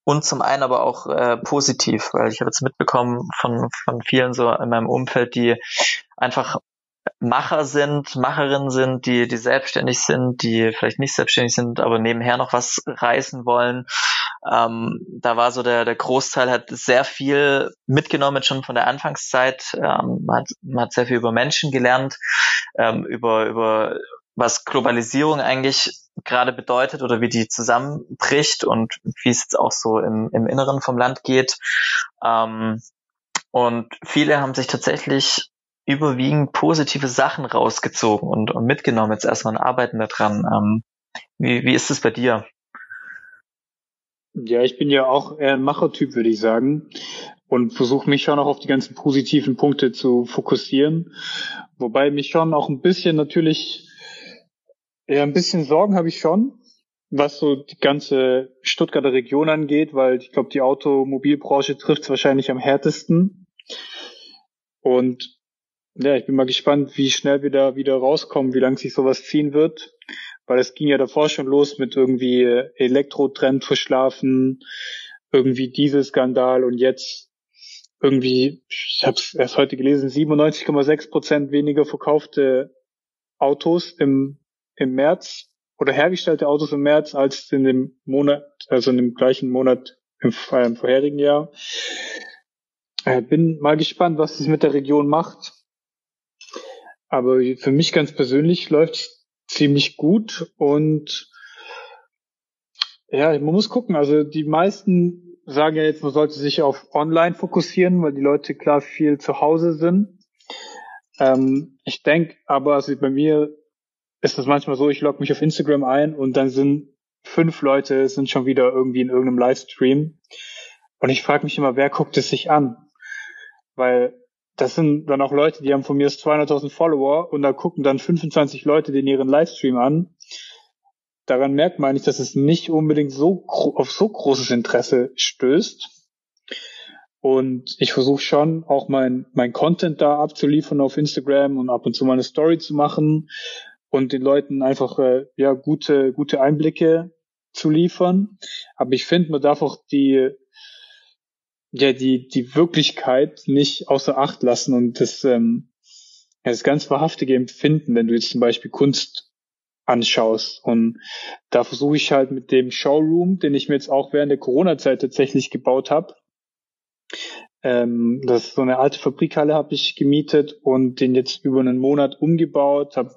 und zum einen aber auch äh, positiv, weil ich habe jetzt mitbekommen von, von vielen so in meinem Umfeld, die einfach Macher sind, Macherinnen sind, die, die selbstständig sind, die vielleicht nicht selbstständig sind, aber nebenher noch was reißen wollen. Ähm, da war so der, der Großteil hat sehr viel mitgenommen schon von der Anfangszeit. Ähm, man, hat, man hat sehr viel über Menschen gelernt, ähm, über, über was Globalisierung eigentlich gerade bedeutet oder wie die zusammenbricht und wie es jetzt auch so im, im Inneren vom Land geht. Ähm, und viele haben sich tatsächlich überwiegend positive Sachen rausgezogen und, und mitgenommen jetzt erstmal und arbeiten daran. Ähm, wie, wie ist es bei dir? Ja, ich bin ja auch eher ein Machertyp, würde ich sagen. Und versuche mich schon auch auf die ganzen positiven Punkte zu fokussieren. Wobei mich schon auch ein bisschen natürlich, ja, ein bisschen Sorgen habe ich schon, was so die ganze Stuttgarter Region angeht, weil ich glaube, die Automobilbranche trifft es wahrscheinlich am härtesten. Und ja, ich bin mal gespannt, wie schnell wir da wieder rauskommen, wie lange sich sowas ziehen wird. Weil es ging ja davor schon los mit irgendwie Elektrotrend verschlafen, irgendwie Dieselskandal und jetzt irgendwie, ich habe es erst heute gelesen, 97,6 Prozent weniger verkaufte Autos im, im März oder hergestellte Autos im März als in dem Monat, also in dem gleichen Monat im, im vorherigen Jahr. Äh, bin mal gespannt, was es mit der Region macht. Aber für mich ganz persönlich läuft ziemlich gut und ja, man muss gucken. Also die meisten sagen ja jetzt, man sollte sich auf Online fokussieren, weil die Leute klar viel zu Hause sind. Ähm, ich denke aber, also bei mir ist das manchmal so, ich logge mich auf Instagram ein und dann sind fünf Leute sind schon wieder irgendwie in irgendeinem Livestream. Und ich frage mich immer, wer guckt es sich an? Weil das sind dann auch Leute, die haben von mir 200.000 Follower und da gucken dann 25 Leute den ihren Livestream an. Daran merkt man eigentlich, dass es nicht unbedingt so auf so großes Interesse stößt. Und ich versuche schon auch mein, mein Content da abzuliefern auf Instagram und ab und zu mal eine Story zu machen und den Leuten einfach äh, ja gute gute Einblicke zu liefern. Aber ich finde, man darf auch die ja die die Wirklichkeit nicht außer Acht lassen und das ähm, das ganz wahrhaftige Empfinden, wenn du jetzt zum Beispiel Kunst anschaust. Und da versuche ich halt mit dem Showroom, den ich mir jetzt auch während der Corona-Zeit tatsächlich gebaut habe. Ähm, das ist so eine alte Fabrikhalle habe ich gemietet und den jetzt über einen Monat umgebaut, habe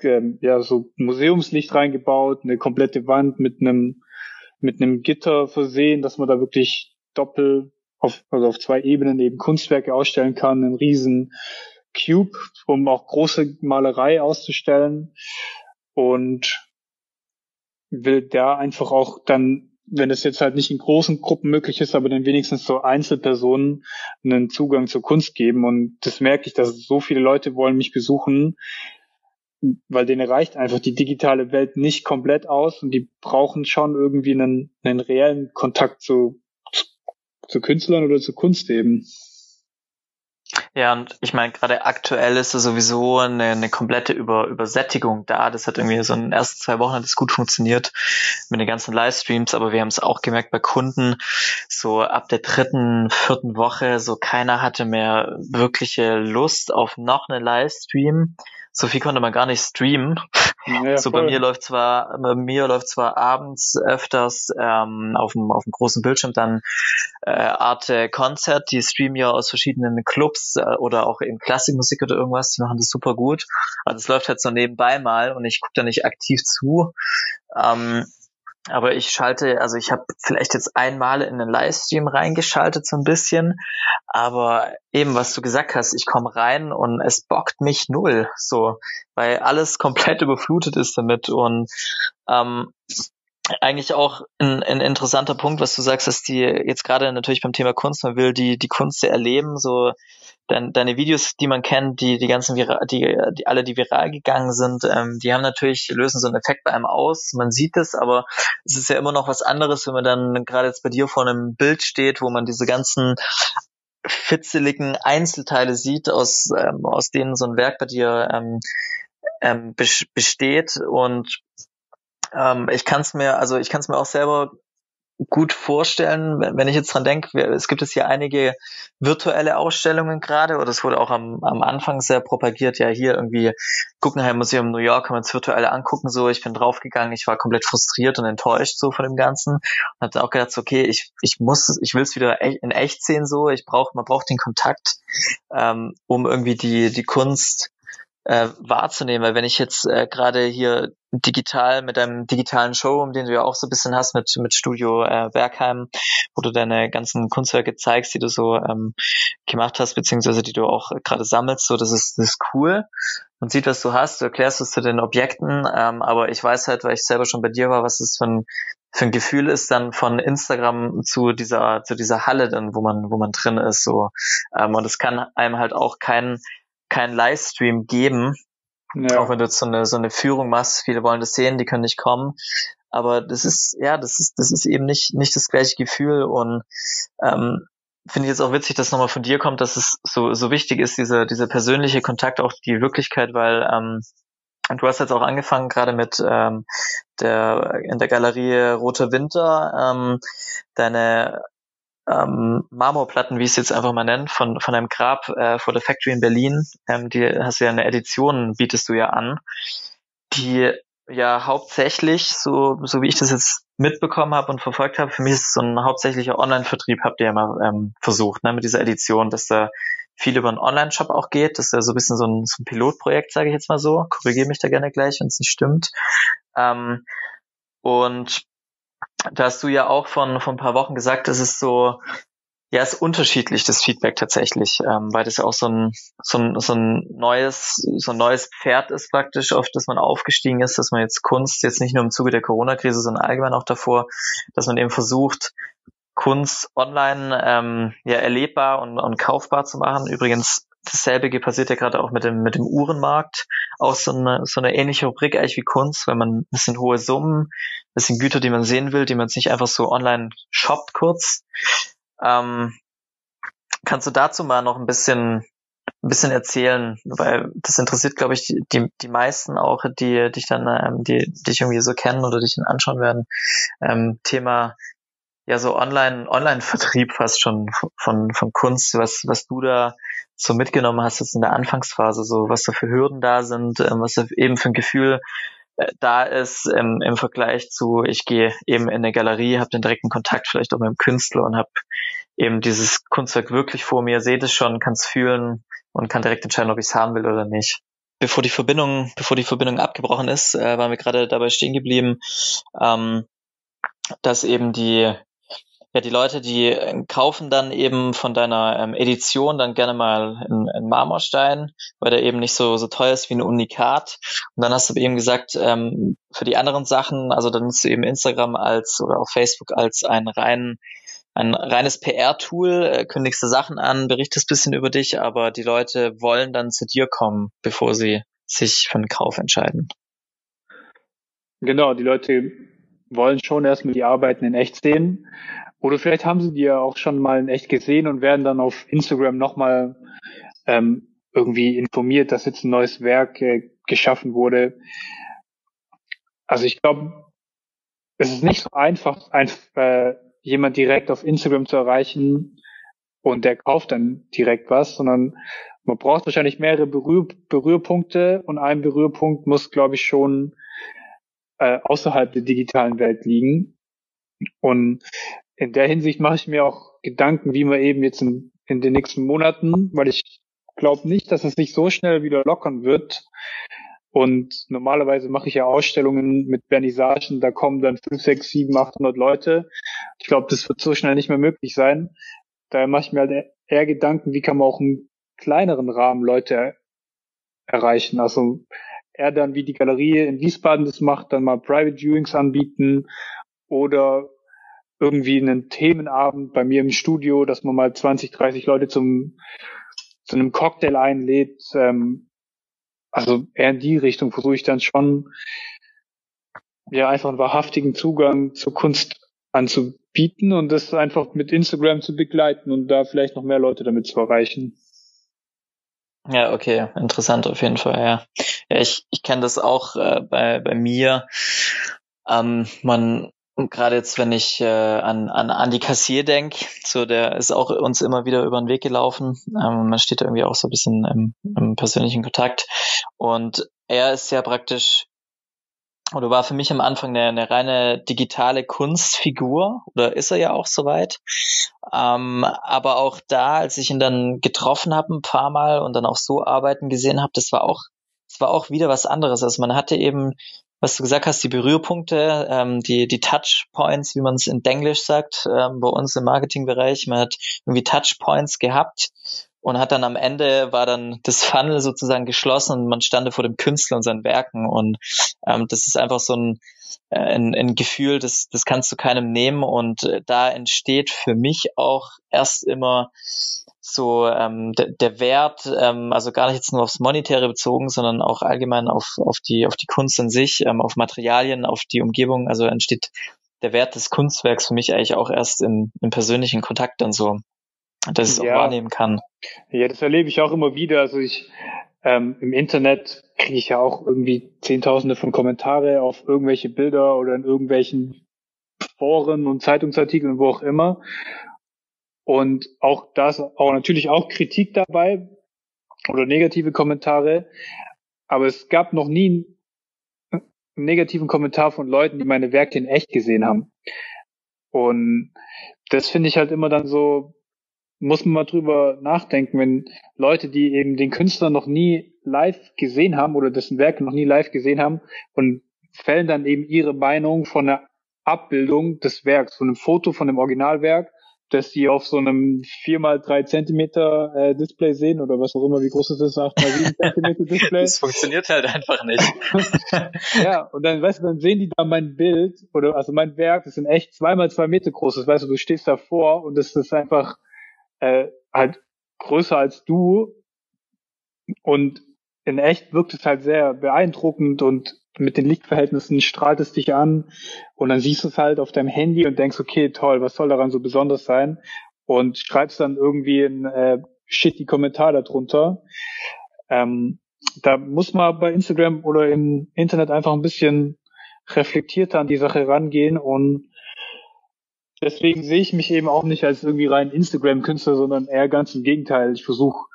ähm, ja so Museumslicht reingebaut, eine komplette Wand mit einem mit einem Gitter versehen, dass man da wirklich doppel auf, also auf zwei Ebenen eben Kunstwerke ausstellen kann, einen riesen Cube, um auch große Malerei auszustellen. Und will da einfach auch dann, wenn es jetzt halt nicht in großen Gruppen möglich ist, aber dann wenigstens so Einzelpersonen einen Zugang zur Kunst geben. Und das merke ich, dass so viele Leute wollen mich besuchen, weil denen reicht einfach die digitale Welt nicht komplett aus und die brauchen schon irgendwie einen, einen reellen Kontakt zu, zu, Künstlern oder zu Kunst eben. Ja, und ich meine, gerade aktuell ist da sowieso eine, eine komplette Über, Übersättigung da. Das hat irgendwie so in den ersten zwei Wochen hat es gut funktioniert mit den ganzen Livestreams, aber wir haben es auch gemerkt bei Kunden, so ab der dritten, vierten Woche, so keiner hatte mehr wirkliche Lust auf noch eine Livestream so viel konnte man gar nicht streamen. Ja, so voll. bei mir läuft zwar, bei mir läuft zwar abends öfters ähm, auf dem auf dem großen Bildschirm dann äh, Arte Konzert, die streamen ja aus verschiedenen Clubs äh, oder auch eben Klassikmusik oder irgendwas, die machen das super gut. Also es läuft halt so nebenbei mal und ich gucke da nicht aktiv zu. Ähm, aber ich schalte, also ich habe vielleicht jetzt einmal in den Livestream reingeschaltet so ein bisschen, aber eben was du gesagt hast, ich komme rein und es bockt mich null, so, weil alles komplett überflutet ist damit. Und ähm, eigentlich auch ein, ein interessanter Punkt, was du sagst, dass die jetzt gerade natürlich beim Thema Kunst, man will die die Kunst erleben, so dein, deine Videos, die man kennt, die die ganzen Vira die, die alle die viral gegangen sind, ähm, die haben natürlich lösen so einen Effekt bei einem aus. Man sieht es, aber es ist ja immer noch was anderes, wenn man dann gerade jetzt bei dir vor einem Bild steht, wo man diese ganzen fitzeligen Einzelteile sieht, aus ähm, aus denen so ein Werk bei dir ähm, ähm, besteht und ähm, ich kann es mir, also ich kann es mir auch selber gut vorstellen, wenn ich jetzt dran denke, es gibt es hier einige virtuelle Ausstellungen gerade, oder es wurde auch am, am Anfang sehr propagiert, ja hier irgendwie Guggenheim Museum New York kann man es virtuell angucken, so ich bin draufgegangen, ich war komplett frustriert und enttäuscht so von dem Ganzen und habe dann auch gedacht, okay, ich, ich muss, ich will es wieder in echt sehen, so, ich brauche, man braucht den Kontakt, ähm, um irgendwie die, die Kunst äh, wahrzunehmen, weil wenn ich jetzt äh, gerade hier digital mit einem digitalen Showroom, den du ja auch so ein bisschen hast mit mit Studio äh, Bergheim, wo du deine ganzen Kunstwerke zeigst, die du so ähm, gemacht hast, beziehungsweise die du auch gerade sammelst, so das ist das ist cool. Man sieht, was du hast, du erklärst es zu den Objekten, ähm, aber ich weiß halt, weil ich selber schon bei dir war, was es für ein für ein Gefühl ist dann von Instagram zu dieser zu dieser Halle dann, wo man wo man drin ist so ähm, und es kann einem halt auch kein keinen Livestream geben. Ja. Auch wenn du jetzt so eine, so eine Führung machst, viele wollen das sehen, die können nicht kommen. Aber das ist, ja, das ist, das ist eben nicht, nicht das gleiche Gefühl und ähm, finde ich jetzt auch witzig, dass nochmal von dir kommt, dass es so, so wichtig ist, dieser, dieser persönliche Kontakt, auch die Wirklichkeit, weil ähm, du hast jetzt auch angefangen, gerade mit ähm, der in der Galerie Rote Winter, ähm, deine ähm, Marmorplatten, wie ich es jetzt einfach mal nennen, von, von einem Grab äh, vor der Factory in Berlin. Ähm, die hast du ja eine Edition, bietest du ja an, die ja hauptsächlich, so, so wie ich das jetzt mitbekommen habe und verfolgt habe, für mich ist es so ein hauptsächlicher Online-Vertrieb, habt ihr ja mal ähm, versucht, ne, mit dieser Edition, dass da viel über einen Online-Shop auch geht. Das ist ja so ein bisschen so ein, so ein Pilotprojekt, sage ich jetzt mal so. Korrigiere mich da gerne gleich, wenn es nicht stimmt. Ähm, und da hast du ja auch von, von ein paar Wochen gesagt, es ist so, ja, ist unterschiedlich, das Feedback tatsächlich, ähm, weil das ja auch so ein, so ein, so ein neues, so ein neues Pferd ist praktisch, auf das man aufgestiegen ist, dass man jetzt Kunst, jetzt nicht nur im Zuge der Corona-Krise, sondern allgemein auch davor, dass man eben versucht, Kunst online ähm, ja erlebbar und, und kaufbar zu machen. Übrigens dasselbe passiert ja gerade auch mit dem, mit dem Uhrenmarkt. Auch so eine, so eine ähnliche Rubrik eigentlich wie Kunst, wenn man ein bisschen hohe Summen, ein bisschen Güter, die man sehen will, die man nicht einfach so online shoppt kurz. Ähm, kannst du dazu mal noch ein bisschen, ein bisschen erzählen, weil das interessiert, glaube ich, die, die meisten auch, die dich dann, ähm, die dich irgendwie so kennen oder dich dann anschauen werden. Ähm, Thema ja so Online Online Vertrieb fast schon von von Kunst, was was du da so mitgenommen hast jetzt in der Anfangsphase, so was da für Hürden da sind, ähm, was da eben für ein Gefühl äh, da ist ähm, im Vergleich zu ich gehe eben in eine Galerie, habe den direkten Kontakt vielleicht auch mit dem Künstler und habe eben dieses Kunstwerk wirklich vor mir, sehe das schon, kann es fühlen und kann direkt entscheiden, ob ich es haben will oder nicht. Bevor die Verbindung, bevor die Verbindung abgebrochen ist, äh, waren wir gerade dabei stehen geblieben, ähm, dass eben die ja, die Leute, die äh, kaufen dann eben von deiner ähm, Edition dann gerne mal einen Marmorstein, weil der eben nicht so, so teuer ist wie ein Unikat. Und dann hast du eben gesagt, ähm, für die anderen Sachen, also dann nutzt du eben Instagram als oder auch Facebook als ein rein ein reines PR-Tool, äh, kündigst du Sachen an, berichtest bisschen über dich, aber die Leute wollen dann zu dir kommen, bevor sie sich für einen Kauf entscheiden. Genau, die Leute wollen schon erstmal die Arbeiten in echt sehen. Oder vielleicht haben sie die ja auch schon mal in echt gesehen und werden dann auf Instagram nochmal ähm, irgendwie informiert, dass jetzt ein neues Werk äh, geschaffen wurde. Also ich glaube, es ist nicht so einfach, ein, äh, jemand direkt auf Instagram zu erreichen und der kauft dann direkt was, sondern man braucht wahrscheinlich mehrere Berühr Berührpunkte und ein Berührpunkt muss, glaube ich, schon äh, außerhalb der digitalen Welt liegen. Und in der Hinsicht mache ich mir auch Gedanken, wie man eben jetzt in, in den nächsten Monaten, weil ich glaube nicht, dass es sich so schnell wieder lockern wird. Und normalerweise mache ich ja Ausstellungen mit Vernissagen, da kommen dann 5, 6, 7, 800 Leute. Ich glaube, das wird so schnell nicht mehr möglich sein. Daher mache ich mir halt eher Gedanken, wie kann man auch im kleineren Rahmen Leute erreichen. Also er dann wie die Galerie in Wiesbaden das macht, dann mal Private Viewings anbieten oder irgendwie einen Themenabend bei mir im Studio, dass man mal 20, 30 Leute zum zu einem Cocktail einlädt. Ähm, also eher in die Richtung versuche ich dann schon ja einfach einen wahrhaftigen Zugang zur Kunst anzubieten und das einfach mit Instagram zu begleiten und da vielleicht noch mehr Leute damit zu erreichen. Ja, okay, interessant auf jeden Fall, ja. Ja, ich, ich kenne das auch äh, bei, bei mir. Ähm, man, gerade jetzt, wenn ich äh, an, an Andy Kassier denke, so der ist auch uns immer wieder über den Weg gelaufen. Ähm, man steht irgendwie auch so ein bisschen im, im persönlichen Kontakt. Und er ist ja praktisch oder war für mich am Anfang eine, eine reine digitale Kunstfigur oder ist er ja auch soweit. Ähm, aber auch da, als ich ihn dann getroffen habe ein paar Mal und dann auch so arbeiten gesehen habe, das war auch, das war auch wieder was anderes. Also man hatte eben, was du gesagt hast, die Berührpunkte, ähm, die, die Touchpoints, wie man es in Denglisch sagt, ähm, bei uns im Marketingbereich. Man hat irgendwie Touchpoints gehabt und hat dann am Ende war dann das Funnel sozusagen geschlossen und man stande vor dem Künstler und seinen Werken und ähm, das ist einfach so ein, äh, ein, ein Gefühl, das, das kannst du keinem nehmen und äh, da entsteht für mich auch erst immer so ähm, der, der Wert, ähm, also gar nicht jetzt nur aufs Monetäre bezogen, sondern auch allgemein auf, auf, die, auf die Kunst an sich, ähm, auf Materialien, auf die Umgebung, also entsteht der Wert des Kunstwerks für mich eigentlich auch erst im, im persönlichen Kontakt dann so dass ich es ja. auch wahrnehmen kann. Ja, das erlebe ich auch immer wieder. Also ich ähm, im Internet kriege ich ja auch irgendwie Zehntausende von Kommentare auf irgendwelche Bilder oder in irgendwelchen Foren und Zeitungsartikeln, wo auch immer. Und auch das, auch natürlich auch Kritik dabei oder negative Kommentare. Aber es gab noch nie einen negativen Kommentar von Leuten, die meine Werke in echt gesehen haben. Und das finde ich halt immer dann so, muss man mal drüber nachdenken, wenn Leute, die eben den Künstler noch nie live gesehen haben oder dessen Werke noch nie live gesehen haben und fällen dann eben ihre Meinung von einer Abbildung des Werks, von einem Foto von dem Originalwerk, das sie auf so einem 4 mal 3 Zentimeter äh, Display sehen oder was auch immer, wie groß ist, 8 mal 7 Zentimeter Display. Das funktioniert halt einfach nicht. ja, und dann, weißt du, dann sehen die da mein Bild oder also mein Werk, das sind echt zwei mal zwei Meter groß. Das weißt du, du stehst davor und das ist einfach äh, halt größer als du und in echt wirkt es halt sehr beeindruckend und mit den Lichtverhältnissen strahlt es dich an und dann siehst du es halt auf deinem Handy und denkst, okay, toll, was soll daran so besonders sein? Und schreibst dann irgendwie ein äh, shitty Kommentar darunter. Ähm, da muss man bei Instagram oder im Internet einfach ein bisschen reflektierter an die Sache rangehen und deswegen sehe ich mich eben auch nicht als irgendwie rein Instagram-Künstler, sondern eher ganz im Gegenteil. Ich versuche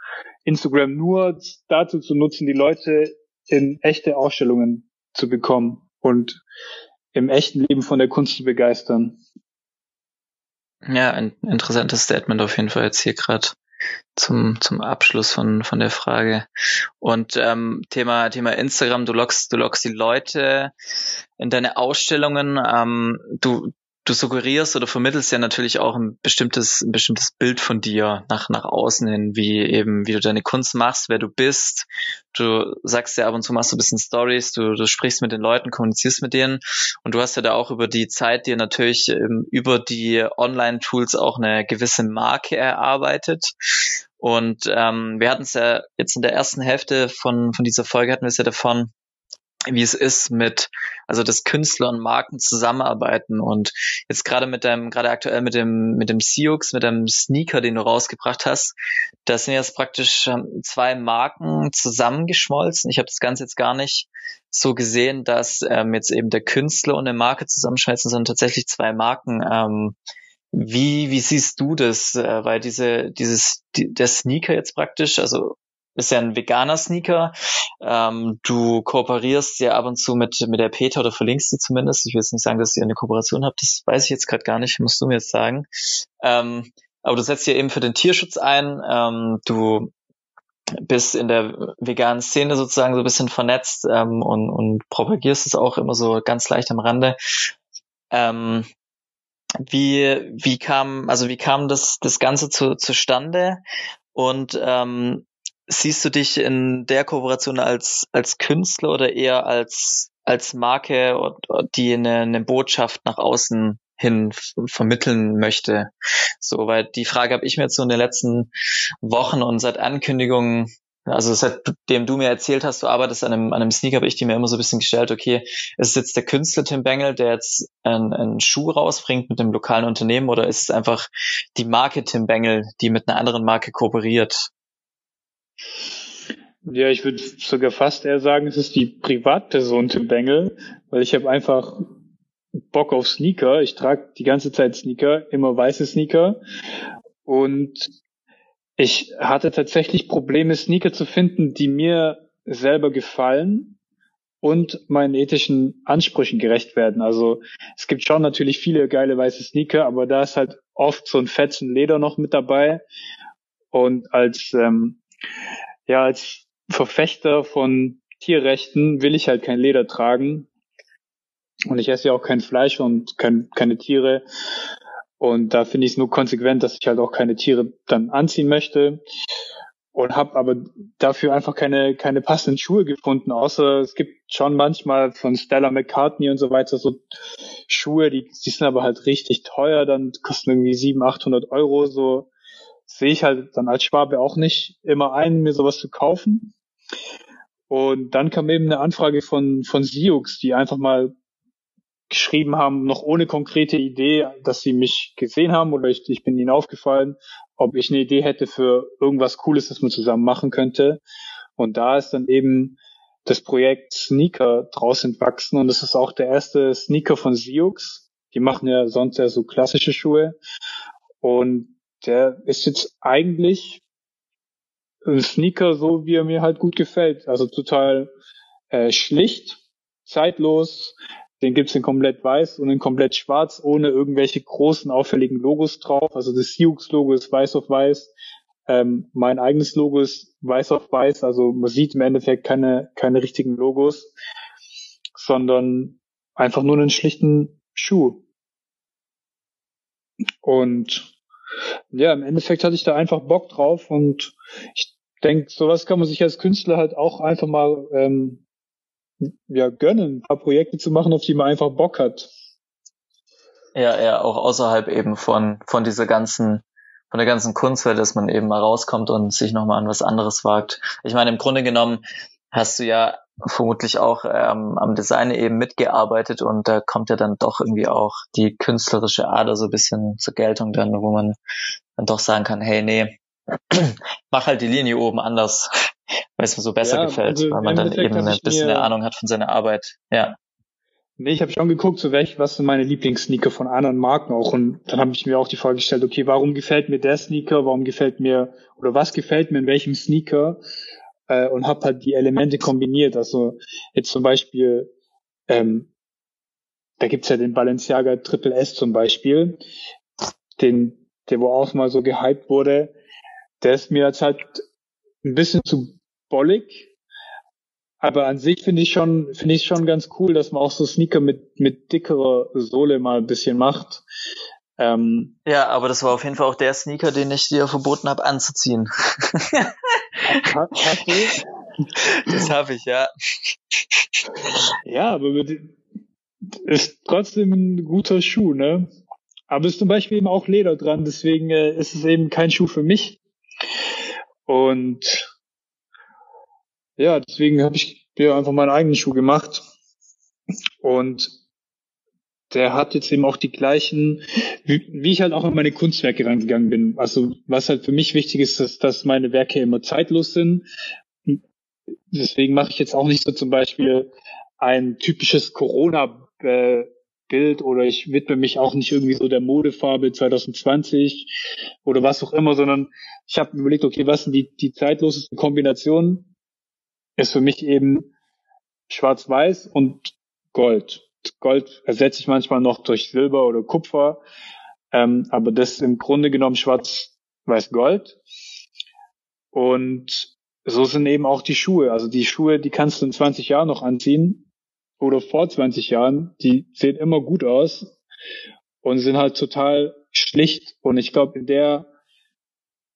Instagram nur dazu zu nutzen, die Leute in echte Ausstellungen zu bekommen und im echten Leben von der Kunst zu begeistern. Ja, ein interessantes Statement auf jeden Fall jetzt hier gerade zum, zum Abschluss von, von der Frage. Und ähm, Thema, Thema Instagram, du lockst, du lockst die Leute in deine Ausstellungen. Ähm, du, du suggerierst oder vermittelst ja natürlich auch ein bestimmtes, ein bestimmtes Bild von dir nach, nach außen hin, wie eben, wie du deine Kunst machst, wer du bist. Du sagst ja ab und zu machst du ein bisschen Stories, du, du sprichst mit den Leuten, kommunizierst mit denen und du hast ja da auch über die Zeit dir natürlich ähm, über die Online-Tools auch eine gewisse Marke erarbeitet. Und ähm, wir hatten es ja jetzt in der ersten Hälfte von, von dieser Folge hatten wir es ja davon, wie es ist mit, also dass Künstler und Marken zusammenarbeiten und jetzt gerade mit deinem, gerade aktuell mit dem, mit dem Siux, mit dem Sneaker, den du rausgebracht hast, da sind jetzt praktisch ähm, zwei Marken zusammengeschmolzen. Ich habe das Ganze jetzt gar nicht so gesehen, dass ähm, jetzt eben der Künstler und eine Marke zusammenschmelzen, sondern tatsächlich zwei Marken. Ähm, wie, wie siehst du das? Äh, weil diese, dieses, die, der Sneaker jetzt praktisch, also ist ja ein veganer Sneaker. Ähm, du kooperierst ja ab und zu mit, mit der Peter oder verlinkst sie zumindest. Ich will jetzt nicht sagen, dass ihr eine Kooperation habt, das weiß ich jetzt gerade gar nicht, musst du mir jetzt sagen. Ähm, aber du setzt ja eben für den Tierschutz ein. Ähm, du bist in der veganen Szene sozusagen so ein bisschen vernetzt ähm, und, und propagierst es auch immer so ganz leicht am Rande. Ähm, wie, wie kam, also wie kam das, das Ganze zu, zustande? Und ähm, siehst du dich in der Kooperation als, als Künstler oder eher als, als Marke, die eine, eine Botschaft nach außen hin vermitteln möchte? So, weil die Frage habe ich mir jetzt so in den letzten Wochen und seit Ankündigungen also seitdem du mir erzählt hast, du arbeitest an einem, an einem Sneaker, habe ich dir mir immer so ein bisschen gestellt, okay, ist es jetzt der Künstler Tim Bengel, der jetzt einen, einen Schuh rausbringt mit dem lokalen Unternehmen oder ist es einfach die Marke Tim Bengel, die mit einer anderen Marke kooperiert? Ja, ich würde sogar fast eher sagen, es ist die Privatperson Tim Bengel, weil ich habe einfach Bock auf Sneaker. Ich trage die ganze Zeit Sneaker, immer weiße Sneaker. Und ich hatte tatsächlich Probleme, Sneaker zu finden, die mir selber gefallen und meinen ethischen Ansprüchen gerecht werden. Also es gibt schon natürlich viele geile weiße Sneaker, aber da ist halt oft so ein fetzen Leder noch mit dabei. Und als ähm, ja als Verfechter von Tierrechten will ich halt kein Leder tragen. Und ich esse ja auch kein Fleisch und kein, keine Tiere. Und da finde ich es nur konsequent, dass ich halt auch keine Tiere dann anziehen möchte. Und habe aber dafür einfach keine, keine passenden Schuhe gefunden, außer es gibt schon manchmal von Stella McCartney und so weiter so Schuhe, die, die sind aber halt richtig teuer, dann kosten irgendwie 700, 800 Euro, so sehe ich halt dann als Schwabe auch nicht immer ein, mir sowas zu kaufen. Und dann kam eben eine Anfrage von, von Siux, die einfach mal geschrieben haben, noch ohne konkrete Idee, dass sie mich gesehen haben oder ich, ich bin ihnen aufgefallen, ob ich eine Idee hätte für irgendwas Cooles, das man zusammen machen könnte. Und da ist dann eben das Projekt Sneaker draus entwachsen und das ist auch der erste Sneaker von Siux. Die machen ja sonst ja so klassische Schuhe und der ist jetzt eigentlich ein Sneaker so, wie er mir halt gut gefällt. Also total äh, schlicht, zeitlos, den gibt's in komplett weiß und in komplett schwarz, ohne irgendwelche großen auffälligen Logos drauf. Also das Siux-Logo ist weiß auf weiß. Ähm, mein eigenes Logo ist weiß auf weiß. Also man sieht im Endeffekt keine, keine richtigen Logos, sondern einfach nur einen schlichten Schuh. Und ja, im Endeffekt hatte ich da einfach Bock drauf und ich denke, sowas kann man sich als Künstler halt auch einfach mal ähm, ja, gönnen, ein paar Projekte zu machen, auf die man einfach Bock hat. Ja, ja, auch außerhalb eben von, von dieser ganzen, von der ganzen Kunstwelt, dass man eben mal rauskommt und sich nochmal an was anderes wagt. Ich meine, im Grunde genommen hast du ja vermutlich auch ähm, am Design eben mitgearbeitet und da kommt ja dann doch irgendwie auch die künstlerische Ader so ein bisschen zur Geltung dann, wo man dann doch sagen kann, hey, nee, mach halt die Linie oben anders weil es mir so besser ja, gefällt, also weil man dann eben ein bisschen eine Ahnung hat von seiner Arbeit. Ja. Nee, ich habe schon geguckt, so welch, was sind meine Lieblingssneaker von anderen Marken auch. Und dann habe ich mir auch die Frage gestellt, okay, warum gefällt mir der Sneaker, warum gefällt mir, oder was gefällt mir in welchem Sneaker? Äh, und habe halt die Elemente kombiniert. Also jetzt zum Beispiel, ähm, da gibt's ja den Balenciaga Triple S zum Beispiel, den, der wo auch mal so gehypt wurde. Der ist mir jetzt halt ein bisschen zu bollig. Aber an sich finde ich schon, finde ich schon ganz cool, dass man auch so Sneaker mit, mit dickerer Sohle mal ein bisschen macht. Ähm, ja, aber das war auf jeden Fall auch der Sneaker, den ich dir verboten habe anzuziehen. Hast du? Das habe ich, ja. Ja, aber ist trotzdem ein guter Schuh, ne? Aber es ist zum Beispiel eben auch Leder dran, deswegen äh, ist es eben kein Schuh für mich. Und ja, deswegen habe ich mir einfach meinen eigenen Schuh gemacht. Und der hat jetzt eben auch die gleichen, wie, wie ich halt auch an meine Kunstwerke rangegangen bin. Also was halt für mich wichtig ist, ist, dass meine Werke immer zeitlos sind. Deswegen mache ich jetzt auch nicht so zum Beispiel ein typisches Corona-Bild oder ich widme mich auch nicht irgendwie so der Modefarbe 2020 oder was auch immer, sondern ich habe mir überlegt, okay, was sind die, die zeitloseste Kombination? Ist für mich eben Schwarz-Weiß und Gold. Gold ersetze ich manchmal noch durch Silber oder Kupfer, ähm, aber das ist im Grunde genommen Schwarz-Weiß-Gold. Und so sind eben auch die Schuhe. Also die Schuhe, die kannst du in 20 Jahren noch anziehen oder vor 20 Jahren. Die sehen immer gut aus und sind halt total schlicht. Und ich glaube, in der,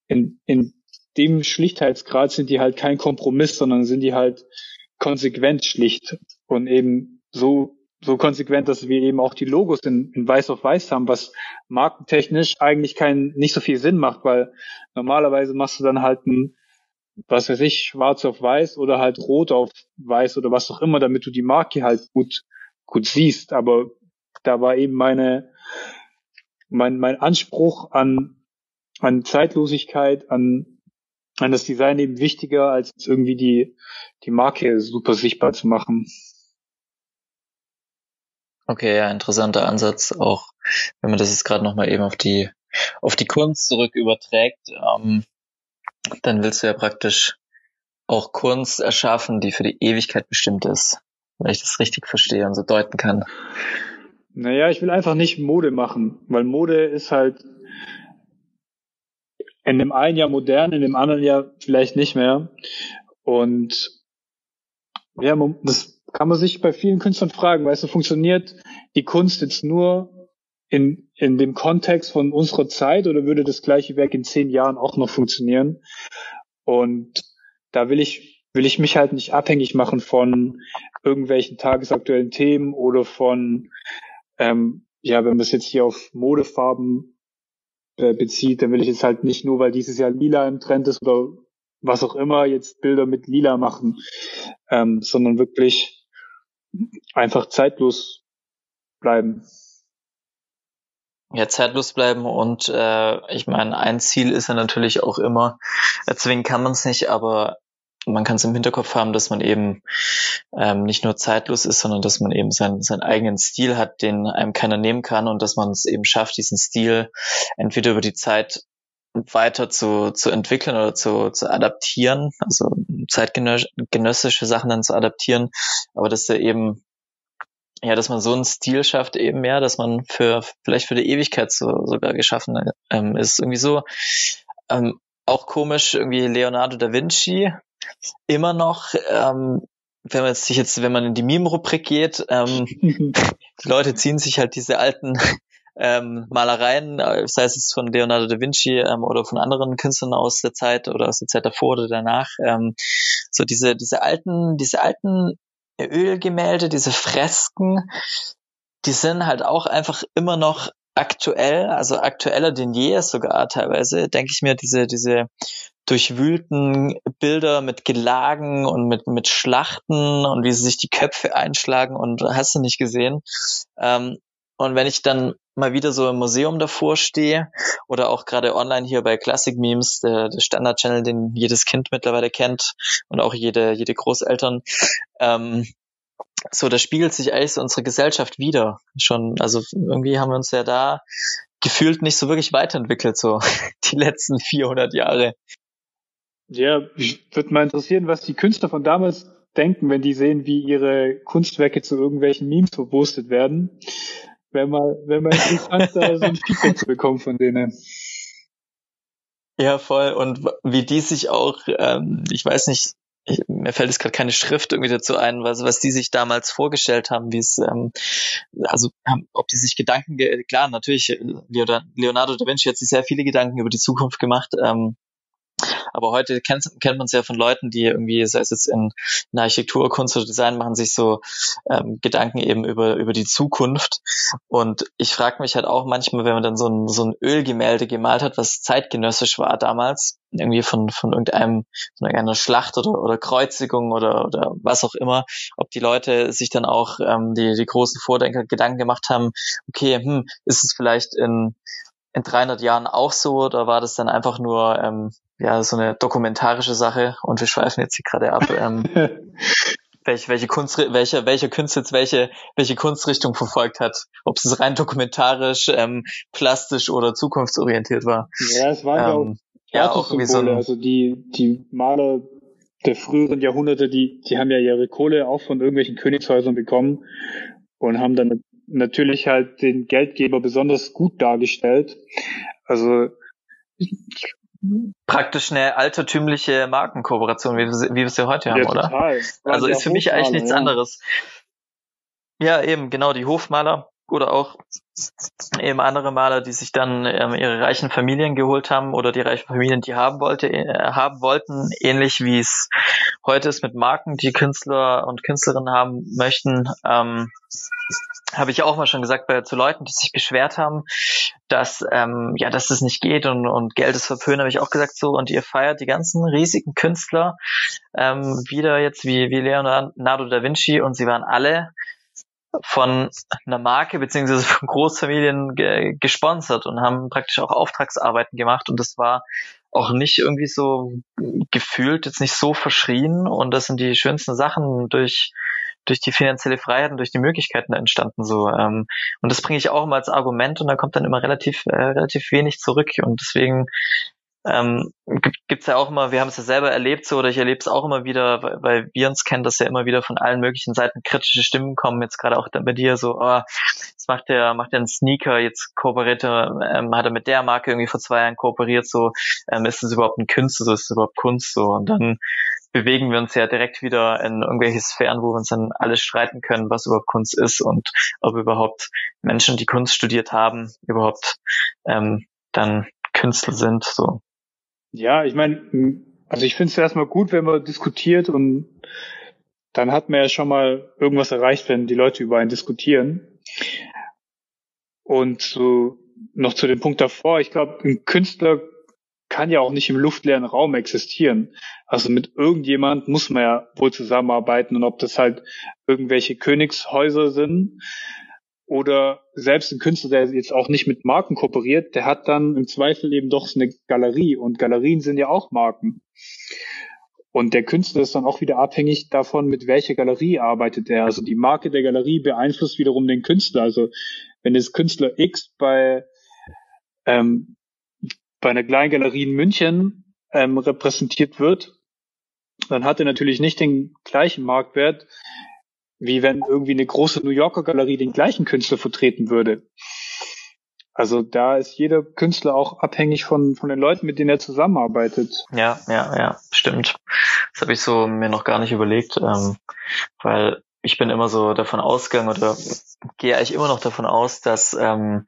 in, in dem Schlichtheitsgrad sind die halt kein Kompromiss, sondern sind die halt konsequent schlicht und eben so so konsequent, dass wir eben auch die Logos in, in weiß auf weiß haben, was markentechnisch eigentlich kein nicht so viel Sinn macht, weil normalerweise machst du dann halt ein was weiß ich, schwarz auf weiß oder halt rot auf weiß oder was auch immer, damit du die Marke halt gut, gut siehst. Aber da war eben meine, mein, mein Anspruch an, an Zeitlosigkeit, an, an das Design eben wichtiger, als irgendwie die, die Marke super sichtbar zu machen. Okay, ja, interessanter Ansatz, auch wenn man das jetzt gerade nochmal eben auf die, auf die Kunst zurück überträgt. Ähm, dann willst du ja praktisch auch Kunst erschaffen, die für die Ewigkeit bestimmt ist. Wenn ich das richtig verstehe und so deuten kann. Naja, ich will einfach nicht Mode machen, weil Mode ist halt in dem einen Jahr modern, in dem anderen Jahr vielleicht nicht mehr. Und ja, das kann man sich bei vielen Künstlern fragen, weißt du, funktioniert die Kunst jetzt nur in, in dem Kontext von unserer Zeit oder würde das gleiche Werk in zehn Jahren auch noch funktionieren? Und da will ich, will ich mich halt nicht abhängig machen von irgendwelchen tagesaktuellen Themen oder von, ähm, ja, wenn man es jetzt hier auf Modefarben äh, bezieht, dann will ich jetzt halt nicht nur, weil dieses Jahr lila im Trend ist oder was auch immer, jetzt Bilder mit lila machen, ähm, sondern wirklich einfach zeitlos bleiben. Ja, zeitlos bleiben und äh, ich meine, ein Ziel ist ja natürlich auch immer, erzwingen kann man es nicht, aber man kann es im Hinterkopf haben, dass man eben ähm, nicht nur zeitlos ist, sondern dass man eben seinen, seinen eigenen Stil hat, den einem keiner nehmen kann und dass man es eben schafft, diesen Stil entweder über die Zeit weiter zu, zu entwickeln oder zu, zu adaptieren, also zeitgenössische Sachen dann zu adaptieren, aber dass er eben ja, dass man so einen Stil schafft eben mehr, dass man für vielleicht für die Ewigkeit so, sogar geschaffen ähm, ist. Irgendwie so ähm, auch komisch, irgendwie Leonardo da Vinci immer noch, ähm, wenn man jetzt sich jetzt, wenn man in die Meme-Rubrik geht, ähm, die Leute ziehen sich halt diese alten ähm, Malereien, äh, sei es von Leonardo da Vinci ähm, oder von anderen Künstlern aus der Zeit oder aus der Zeit davor oder danach, ähm, so diese diese alten diese alten Ölgemälde, diese Fresken, die sind halt auch einfach immer noch aktuell, also aktueller denn je sogar teilweise, denke ich mir, diese, diese durchwühlten Bilder mit Gelagen und mit, mit Schlachten und wie sie sich die Köpfe einschlagen und hast du nicht gesehen. Ähm, und wenn ich dann mal wieder so im Museum davor stehe oder auch gerade online hier bei Classic Memes, der, der Standard-Channel, den jedes Kind mittlerweile kennt und auch jede, jede Großeltern, ähm, so, da spiegelt sich eigentlich so unsere Gesellschaft wieder. Schon, also irgendwie haben wir uns ja da gefühlt nicht so wirklich weiterentwickelt, so die letzten 400 Jahre. Ja, würde mal interessieren, was die Künstler von damals denken, wenn die sehen, wie ihre Kunstwerke zu irgendwelchen Memes verwurstet werden. Wäre mal, wär mal interessant, da so ein Feedback zu bekommen von denen. Ja, voll. Und wie die sich auch, ähm, ich weiß nicht, ich, mir fällt jetzt gerade keine Schrift irgendwie dazu ein, was, was die sich damals vorgestellt haben, wie es, ähm, also ob die sich Gedanken, klar, natürlich, Leonardo da Vinci hat sich sehr viele Gedanken über die Zukunft gemacht, ähm, Aber heute kennt, kennt man es ja von Leuten, die irgendwie, sei es jetzt in, in Architektur, Kunst oder Design, machen sich so ähm, Gedanken eben über, über die Zukunft. Und ich frage mich halt auch manchmal, wenn man dann so ein, so ein Ölgemälde gemalt hat, was zeitgenössisch war damals, irgendwie von, von irgendeinem, von irgendeiner Schlacht oder, oder Kreuzigung oder, oder was auch immer, ob die Leute sich dann auch ähm, die, die großen Vordenker Gedanken gemacht haben, okay, hm, ist es vielleicht in, in 300 Jahren auch so oder war das dann einfach nur ähm, ja so eine dokumentarische Sache und wir schweifen jetzt hier gerade ab. Ähm, welche, welche Kunst, welche, welche Künste jetzt welche, welche Kunstrichtung verfolgt hat. Ob es rein dokumentarisch, ähm, plastisch oder zukunftsorientiert war. Ja, es ja ähm, auch, ja, auch irgendwie so ein, also die, die Maler der früheren Jahrhunderte, die, die haben ja ihre Kohle auch von irgendwelchen Königshäusern bekommen und haben dann natürlich halt den Geldgeber besonders gut dargestellt. Also praktisch eine altertümliche Markenkooperation, wie, wie wir sie heute haben, ja, oder? Total. Also ist für mich eigentlich nichts ja. anderes. Ja, eben, genau, die Hofmaler oder auch eben andere Maler, die sich dann ähm, ihre reichen Familien geholt haben oder die reichen Familien, die haben wollte, äh, haben wollten, ähnlich wie es heute ist mit Marken, die Künstler und Künstlerinnen haben möchten. Ähm, habe ich auch mal schon gesagt bei zu Leuten, die sich beschwert haben, dass ähm, ja, dass das nicht geht und, und Geld ist verpönt, habe ich auch gesagt so und ihr feiert die ganzen riesigen Künstler ähm, wieder jetzt wie wie Leonardo da Vinci und sie waren alle von einer Marke beziehungsweise von Großfamilien ge gesponsert und haben praktisch auch Auftragsarbeiten gemacht und das war auch nicht irgendwie so gefühlt, jetzt nicht so verschrien und das sind die schönsten Sachen durch durch die finanzielle Freiheit und durch die Möglichkeiten entstanden so ähm, und das bringe ich auch immer als Argument und da kommt dann immer relativ äh, relativ wenig zurück und deswegen ähm, gibt es ja auch immer, wir haben es ja selber erlebt so, oder ich erlebe es auch immer wieder, weil, weil wir uns kennen, dass ja immer wieder von allen möglichen Seiten kritische Stimmen kommen, jetzt gerade auch bei dir so, oh, jetzt macht der, macht der einen Sneaker, jetzt kooperiert er, ähm, hat er mit der Marke irgendwie vor zwei Jahren kooperiert, so, ähm, ist es überhaupt ein Künstler, so ist es überhaupt Kunst, so, und dann bewegen wir uns ja direkt wieder in irgendwelche Sphären, wo wir uns dann alles streiten können, was überhaupt Kunst ist und ob überhaupt Menschen, die Kunst studiert haben, überhaupt ähm, dann Künstler sind, so. Ja, ich meine, also ich finde es erstmal gut, wenn man diskutiert und dann hat man ja schon mal irgendwas erreicht, wenn die Leute über einen diskutieren. Und so noch zu dem Punkt davor, ich glaube, ein Künstler kann ja auch nicht im luftleeren Raum existieren. Also mit irgendjemand muss man ja wohl zusammenarbeiten und ob das halt irgendwelche Königshäuser sind oder selbst ein Künstler, der jetzt auch nicht mit Marken kooperiert, der hat dann im Zweifel eben doch eine Galerie und Galerien sind ja auch Marken. Und der Künstler ist dann auch wieder abhängig davon, mit welcher Galerie arbeitet er. Also die Marke der Galerie beeinflusst wiederum den Künstler. Also wenn das Künstler X bei, ähm, bei einer kleinen Galerie in München ähm, repräsentiert wird, dann hat er natürlich nicht den gleichen Marktwert, wie wenn irgendwie eine große New Yorker Galerie den gleichen Künstler vertreten würde. Also da ist jeder Künstler auch abhängig von, von den Leuten, mit denen er zusammenarbeitet. Ja, ja, ja, stimmt. Das habe ich so mir noch gar nicht überlegt, ähm, weil ich bin immer so davon ausgegangen oder gehe eigentlich immer noch davon aus, dass ähm,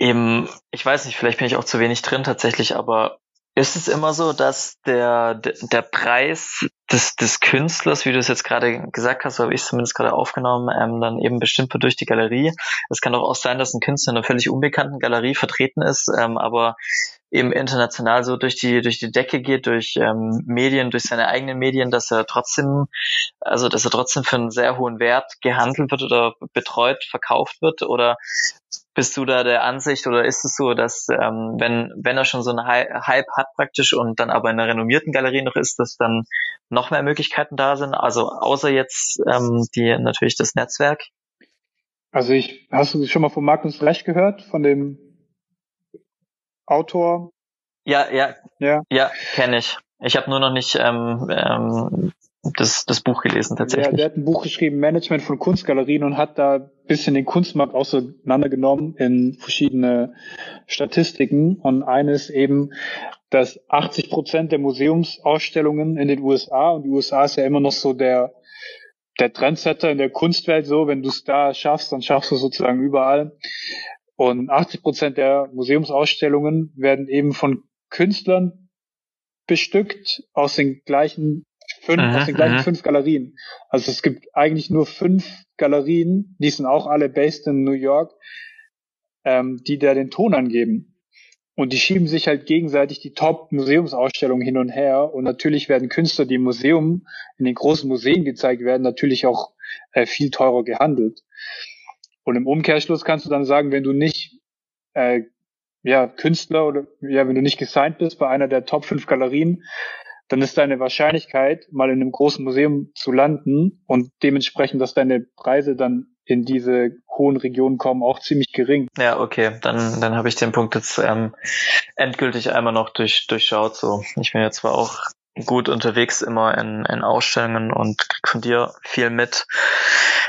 eben, ich weiß nicht, vielleicht bin ich auch zu wenig drin tatsächlich, aber ist es immer so, dass der, der Preis des, des Künstlers, wie du es jetzt gerade gesagt hast, so habe ich es zumindest gerade aufgenommen, ähm, dann eben bestimmt durch die Galerie. Es kann doch auch sein, dass ein Künstler in einer völlig unbekannten Galerie vertreten ist, ähm, aber eben international so durch die durch die Decke geht, durch ähm, Medien, durch seine eigenen Medien, dass er trotzdem, also dass er trotzdem für einen sehr hohen Wert gehandelt wird oder betreut, verkauft wird? Oder bist du da der Ansicht oder ist es so, dass ähm, wenn wenn er schon so einen Hype hat praktisch und dann aber in einer renommierten Galerie noch ist, dass dann noch mehr Möglichkeiten da sind? Also außer jetzt ähm, die natürlich das Netzwerk. Also ich hast du schon mal von Magnus Recht gehört, von dem Autor. Ja, ja, ja, ja, kenne ich. Ich habe nur noch nicht ähm, ähm, das, das Buch gelesen tatsächlich. Ja, der hat ein Buch geschrieben, Management von Kunstgalerien und hat da ein bisschen den Kunstmarkt auseinandergenommen in verschiedene Statistiken. Und eines eben, dass 80 Prozent der Museumsausstellungen in den USA, und die USA ist ja immer noch so der, der Trendsetter in der Kunstwelt so, wenn du es da schaffst, dann schaffst du sozusagen überall. Und 80 Prozent der Museumsausstellungen werden eben von Künstlern bestückt aus den gleichen fünf, mhm, aus den gleichen mhm. fünf Galerien. Also es gibt eigentlich nur fünf Galerien, die sind auch alle based in New York, ähm, die da den Ton angeben. Und die schieben sich halt gegenseitig die Top-Museumsausstellungen hin und her. Und natürlich werden Künstler, die im Museum, in den großen Museen gezeigt werden, natürlich auch äh, viel teurer gehandelt. Und im Umkehrschluss kannst du dann sagen, wenn du nicht äh, ja, Künstler oder ja, wenn du nicht gesigned bist bei einer der Top 5 Galerien, dann ist deine Wahrscheinlichkeit, mal in einem großen Museum zu landen und dementsprechend, dass deine Preise dann in diese hohen Regionen kommen, auch ziemlich gering. Ja, okay, dann, dann habe ich den Punkt jetzt ähm, endgültig einmal noch durch, durchschaut. So, ich bin jetzt zwar auch gut unterwegs immer in, in Ausstellungen und krieg von dir viel mit.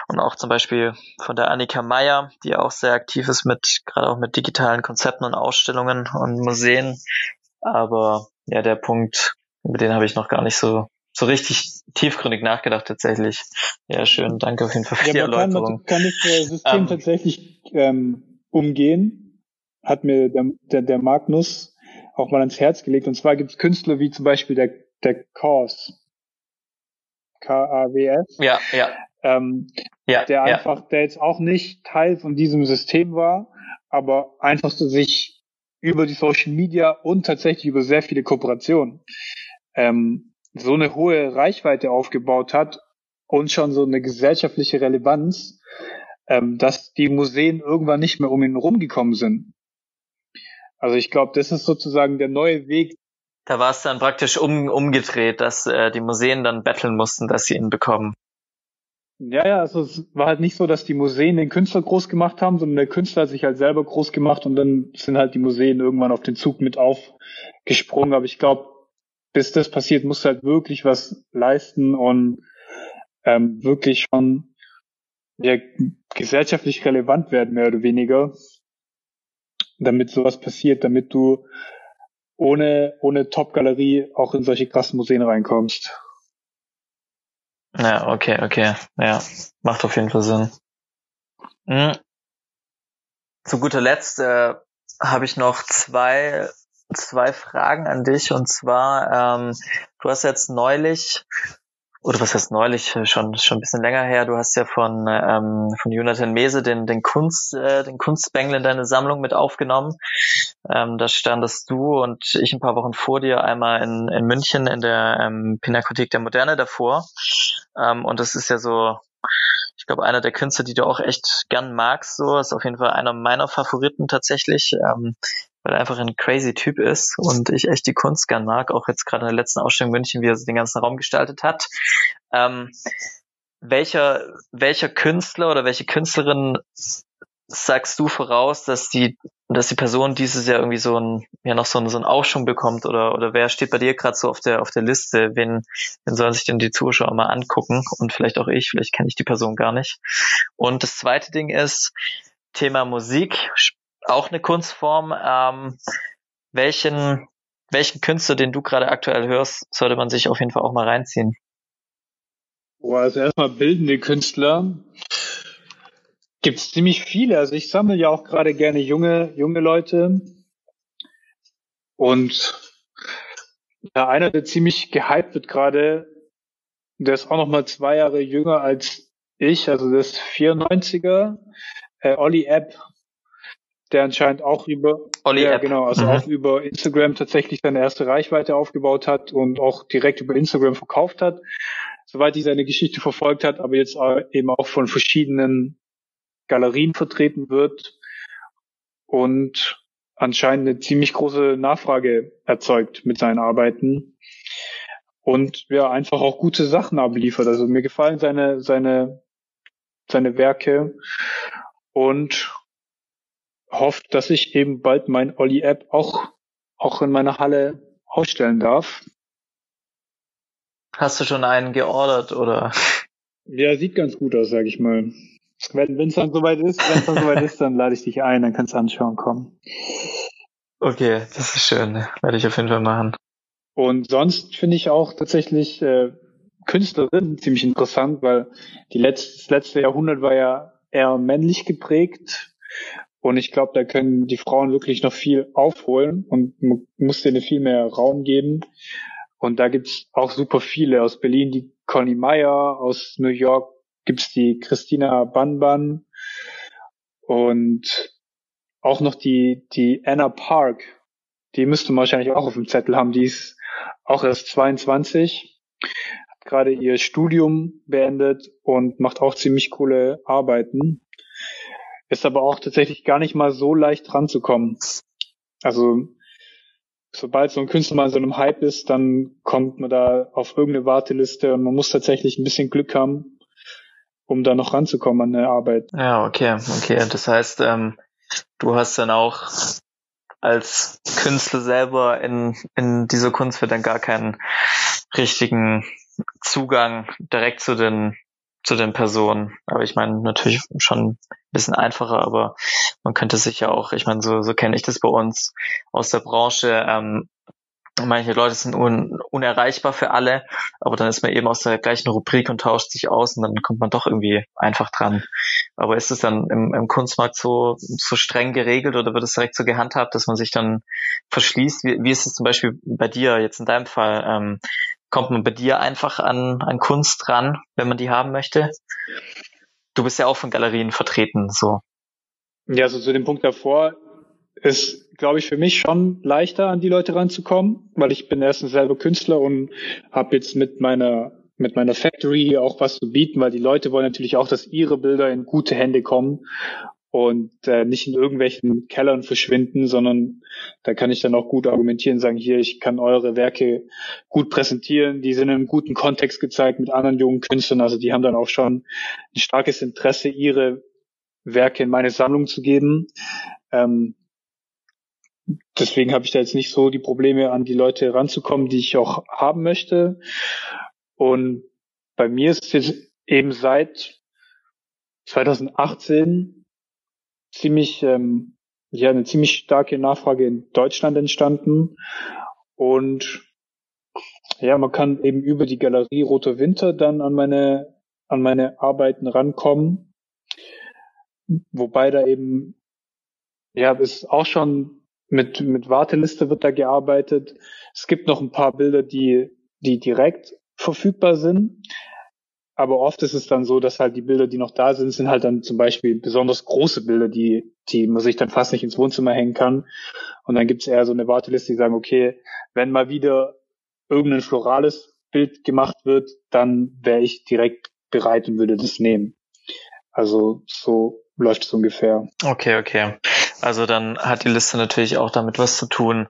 Und auch zum Beispiel von der Annika Meyer, die auch sehr aktiv ist mit, gerade auch mit digitalen Konzepten und Ausstellungen und Museen. Aber ja, der Punkt, über den habe ich noch gar nicht so so richtig tiefgründig nachgedacht tatsächlich. Ja, schön. Danke auf jeden Fall für ja, die Erläuterung. Kann, kann das System um, ähm. tatsächlich ähm, umgehen? Hat mir der, der, der Magnus auch mal ans Herz gelegt. Und zwar gibt es Künstler wie zum Beispiel der, der Kaws. K-A-W-S. Ja, ja. Ähm, ja, der einfach, ja. der jetzt auch nicht Teil von diesem System war, aber einfach so sich über die Social Media und tatsächlich über sehr viele Kooperationen ähm, so eine hohe Reichweite aufgebaut hat und schon so eine gesellschaftliche Relevanz, ähm, dass die Museen irgendwann nicht mehr um ihn rumgekommen sind. Also ich glaube, das ist sozusagen der neue Weg. Da war es dann praktisch um, umgedreht, dass äh, die Museen dann betteln mussten, dass sie ihn bekommen. Ja, ja, also es war halt nicht so, dass die Museen den Künstler groß gemacht haben, sondern der Künstler hat sich halt selber groß gemacht und dann sind halt die Museen irgendwann auf den Zug mit aufgesprungen. Aber ich glaube, bis das passiert, musst du halt wirklich was leisten und ähm, wirklich schon ja, gesellschaftlich relevant werden, mehr oder weniger, damit sowas passiert, damit du ohne, ohne Top-Galerie auch in solche krassen Museen reinkommst. Ja, okay, okay. Ja, macht auf jeden Fall Sinn. Mhm. Zu guter Letzt äh, habe ich noch zwei zwei Fragen an dich und zwar, ähm, du hast jetzt neulich oder was heißt neulich, schon schon ein bisschen länger her, du hast ja von ähm, von Jonathan Mese den den Kunst äh, den Kunstbengel in deine Sammlung mit aufgenommen. Ähm, da standest du und ich ein paar Wochen vor dir einmal in, in München in der ähm, Pinakothek der Moderne davor. Ähm, und das ist ja so ich glaube, einer der Künstler, die du auch echt gern magst, so, ist auf jeden Fall einer meiner Favoriten tatsächlich. Ähm, weil er einfach ein crazy Typ ist und ich echt die Kunst gern mag, auch jetzt gerade in der letzten Ausstellung München, wie er den ganzen Raum gestaltet hat. Ähm, welcher, welcher Künstler oder welche Künstlerin sagst du voraus, dass die, dass die Person dieses Jahr irgendwie so ein, ja noch so ein, so ein Aufschwung bekommt oder, oder wer steht bei dir gerade so auf der, auf der Liste? Wen, wen sollen sich denn die Zuschauer mal angucken? Und vielleicht auch ich, vielleicht kenne ich die Person gar nicht. Und das zweite Ding ist, Thema Musik auch eine Kunstform. Ähm, welchen, welchen Künstler, den du gerade aktuell hörst, sollte man sich auf jeden Fall auch mal reinziehen? Boah, also erstmal bildende Künstler. Gibt es ziemlich viele. Also ich sammle ja auch gerade gerne junge, junge Leute. Und ja, einer, der ziemlich gehypt wird gerade, der ist auch noch mal zwei Jahre jünger als ich, also ist 94er, äh, Olli App der anscheinend auch über Olli ja, genau, also mhm. auch über Instagram tatsächlich seine erste Reichweite aufgebaut hat und auch direkt über Instagram verkauft hat, soweit ich seine Geschichte verfolgt hat, aber jetzt eben auch von verschiedenen Galerien vertreten wird und anscheinend eine ziemlich große Nachfrage erzeugt mit seinen Arbeiten und ja einfach auch gute Sachen abliefert. Also mir gefallen seine seine seine Werke und hofft, dass ich eben bald mein Olli-App auch, auch in meiner Halle ausstellen darf. Hast du schon einen geordert oder? Ja, sieht ganz gut aus, sag ich mal. Wenn es dann soweit ist, wenn es dann soweit ist, dann lade ich dich ein, dann kannst du anschauen kommen. Okay, das ist schön. Werde ich auf jeden Fall machen. Und sonst finde ich auch tatsächlich äh, Künstlerin ziemlich interessant, weil die letzte, das letzte Jahrhundert war ja eher männlich geprägt und ich glaube, da können die Frauen wirklich noch viel aufholen und muss denen viel mehr Raum geben. Und da gibt's auch super viele. Aus Berlin die Connie Meyer, aus New York gibt's die Christina Banban und auch noch die, die Anna Park. Die müsste man wahrscheinlich auch auf dem Zettel haben. Die ist auch erst 22, hat gerade ihr Studium beendet und macht auch ziemlich coole Arbeiten. Ist aber auch tatsächlich gar nicht mal so leicht ranzukommen. Also sobald so ein Künstler mal in so einem Hype ist, dann kommt man da auf irgendeine Warteliste und man muss tatsächlich ein bisschen Glück haben, um da noch ranzukommen an der Arbeit. Ja, okay, okay. Das heißt, ähm, du hast dann auch als Künstler selber in, in dieser Kunstwelt dann gar keinen richtigen Zugang direkt zu den zu den Personen. Aber ich meine, natürlich schon ein bisschen einfacher, aber man könnte sich ja auch, ich meine, so, so kenne ich das bei uns aus der Branche, ähm, manche Leute sind un, unerreichbar für alle, aber dann ist man eben aus der gleichen Rubrik und tauscht sich aus und dann kommt man doch irgendwie einfach dran. Aber ist es dann im, im Kunstmarkt so, so streng geregelt oder wird es direkt so gehandhabt, dass man sich dann verschließt? Wie, wie ist es zum Beispiel bei dir jetzt in deinem Fall? Ähm, kommt man bei dir einfach an, an Kunst ran, wenn man die haben möchte? Du bist ja auch von Galerien vertreten, so. Ja, also zu dem Punkt davor ist, glaube ich, für mich schon leichter, an die Leute ranzukommen, weil ich bin erstens selber Künstler und habe jetzt mit meiner mit meiner Factory auch was zu bieten, weil die Leute wollen natürlich auch, dass ihre Bilder in gute Hände kommen und äh, nicht in irgendwelchen Kellern verschwinden, sondern da kann ich dann auch gut argumentieren, sagen hier, ich kann eure Werke gut präsentieren, die sind in einem guten Kontext gezeigt mit anderen jungen Künstlern, also die haben dann auch schon ein starkes Interesse, ihre Werke in meine Sammlung zu geben. Ähm, deswegen habe ich da jetzt nicht so die Probleme, an die Leute ranzukommen, die ich auch haben möchte. Und bei mir ist es eben seit 2018 ziemlich, ähm, ja, eine ziemlich starke Nachfrage in Deutschland entstanden. Und ja, man kann eben über die Galerie Roter Winter dann an meine, an meine Arbeiten rankommen. Wobei da eben, ja, ist auch schon mit, mit Warteliste wird da gearbeitet. Es gibt noch ein paar Bilder, die, die direkt verfügbar sind. Aber oft ist es dann so, dass halt die Bilder, die noch da sind, sind halt dann zum Beispiel besonders große Bilder, die, die man sich dann fast nicht ins Wohnzimmer hängen kann. Und dann gibt es eher so eine Warteliste, die sagen, okay, wenn mal wieder irgendein florales Bild gemacht wird, dann wäre ich direkt bereit und würde das nehmen. Also so läuft es ungefähr. Okay, okay. Also dann hat die Liste natürlich auch damit was zu tun,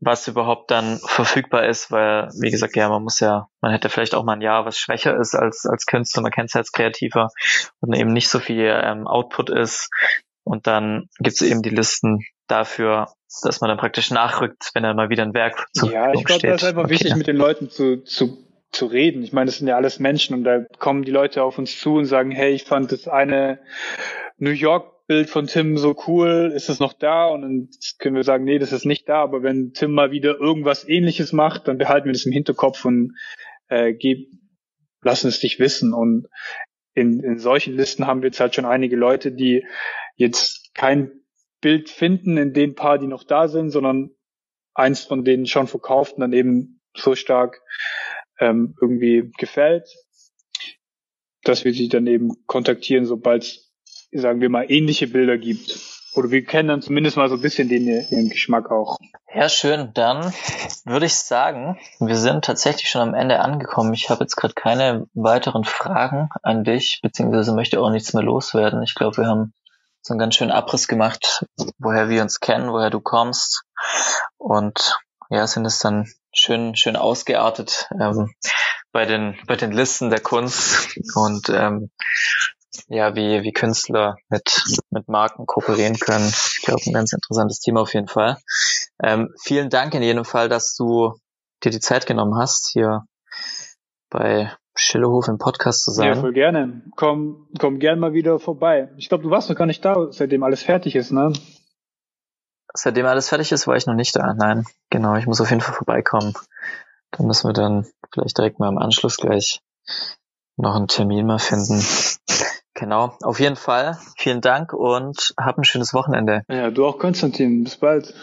was überhaupt dann verfügbar ist, weil, wie gesagt, ja, man muss ja, man hätte vielleicht auch mal ein Jahr, was schwächer ist als, als Künstler, man kennt es als Kreativer und eben nicht so viel ähm, Output ist. Und dann gibt es eben die Listen dafür, dass man dann praktisch nachrückt, wenn dann mal wieder ein Werk zu Ja, ich glaube, das ist einfach okay. wichtig, mit den Leuten zu, zu, zu reden. Ich meine, das sind ja alles Menschen und da kommen die Leute auf uns zu und sagen, hey, ich fand das eine New York Bild von Tim so cool, ist es noch da? Und dann können wir sagen, nee, das ist nicht da, aber wenn Tim mal wieder irgendwas ähnliches macht, dann behalten wir das im Hinterkopf und äh, geb, lassen es dich wissen. Und in, in solchen Listen haben wir jetzt halt schon einige Leute, die jetzt kein Bild finden in den paar, die noch da sind, sondern eins von denen schon verkauft und dann eben so stark ähm, irgendwie gefällt, dass wir sie dann eben kontaktieren, sobald sagen wir mal, ähnliche Bilder gibt. Oder wir kennen dann zumindest mal so ein bisschen den, den Geschmack auch. Ja, schön. Dann würde ich sagen, wir sind tatsächlich schon am Ende angekommen. Ich habe jetzt gerade keine weiteren Fragen an dich, beziehungsweise möchte auch nichts mehr loswerden. Ich glaube, wir haben so einen ganz schönen Abriss gemacht, woher wir uns kennen, woher du kommst. Und ja, sind es dann schön, schön ausgeartet ähm, bei den bei den Listen der Kunst und ähm, ja, wie, wie Künstler mit, mit Marken kooperieren können. Ich glaube, ein ganz interessantes Thema auf jeden Fall. Ähm, vielen Dank in jedem Fall, dass du dir die Zeit genommen hast, hier bei Schillehof im Podcast zu sein. Ja, voll gerne. Komm, komm gern mal wieder vorbei. Ich glaube, du warst noch gar nicht da, seitdem alles fertig ist, ne? Seitdem alles fertig ist, war ich noch nicht da. Nein, genau. Ich muss auf jeden Fall vorbeikommen. Dann müssen wir dann vielleicht direkt mal im Anschluss gleich noch einen Termin mal finden. Genau, auf jeden Fall. Vielen Dank und hab ein schönes Wochenende. Ja, du auch, Konstantin. Bis bald.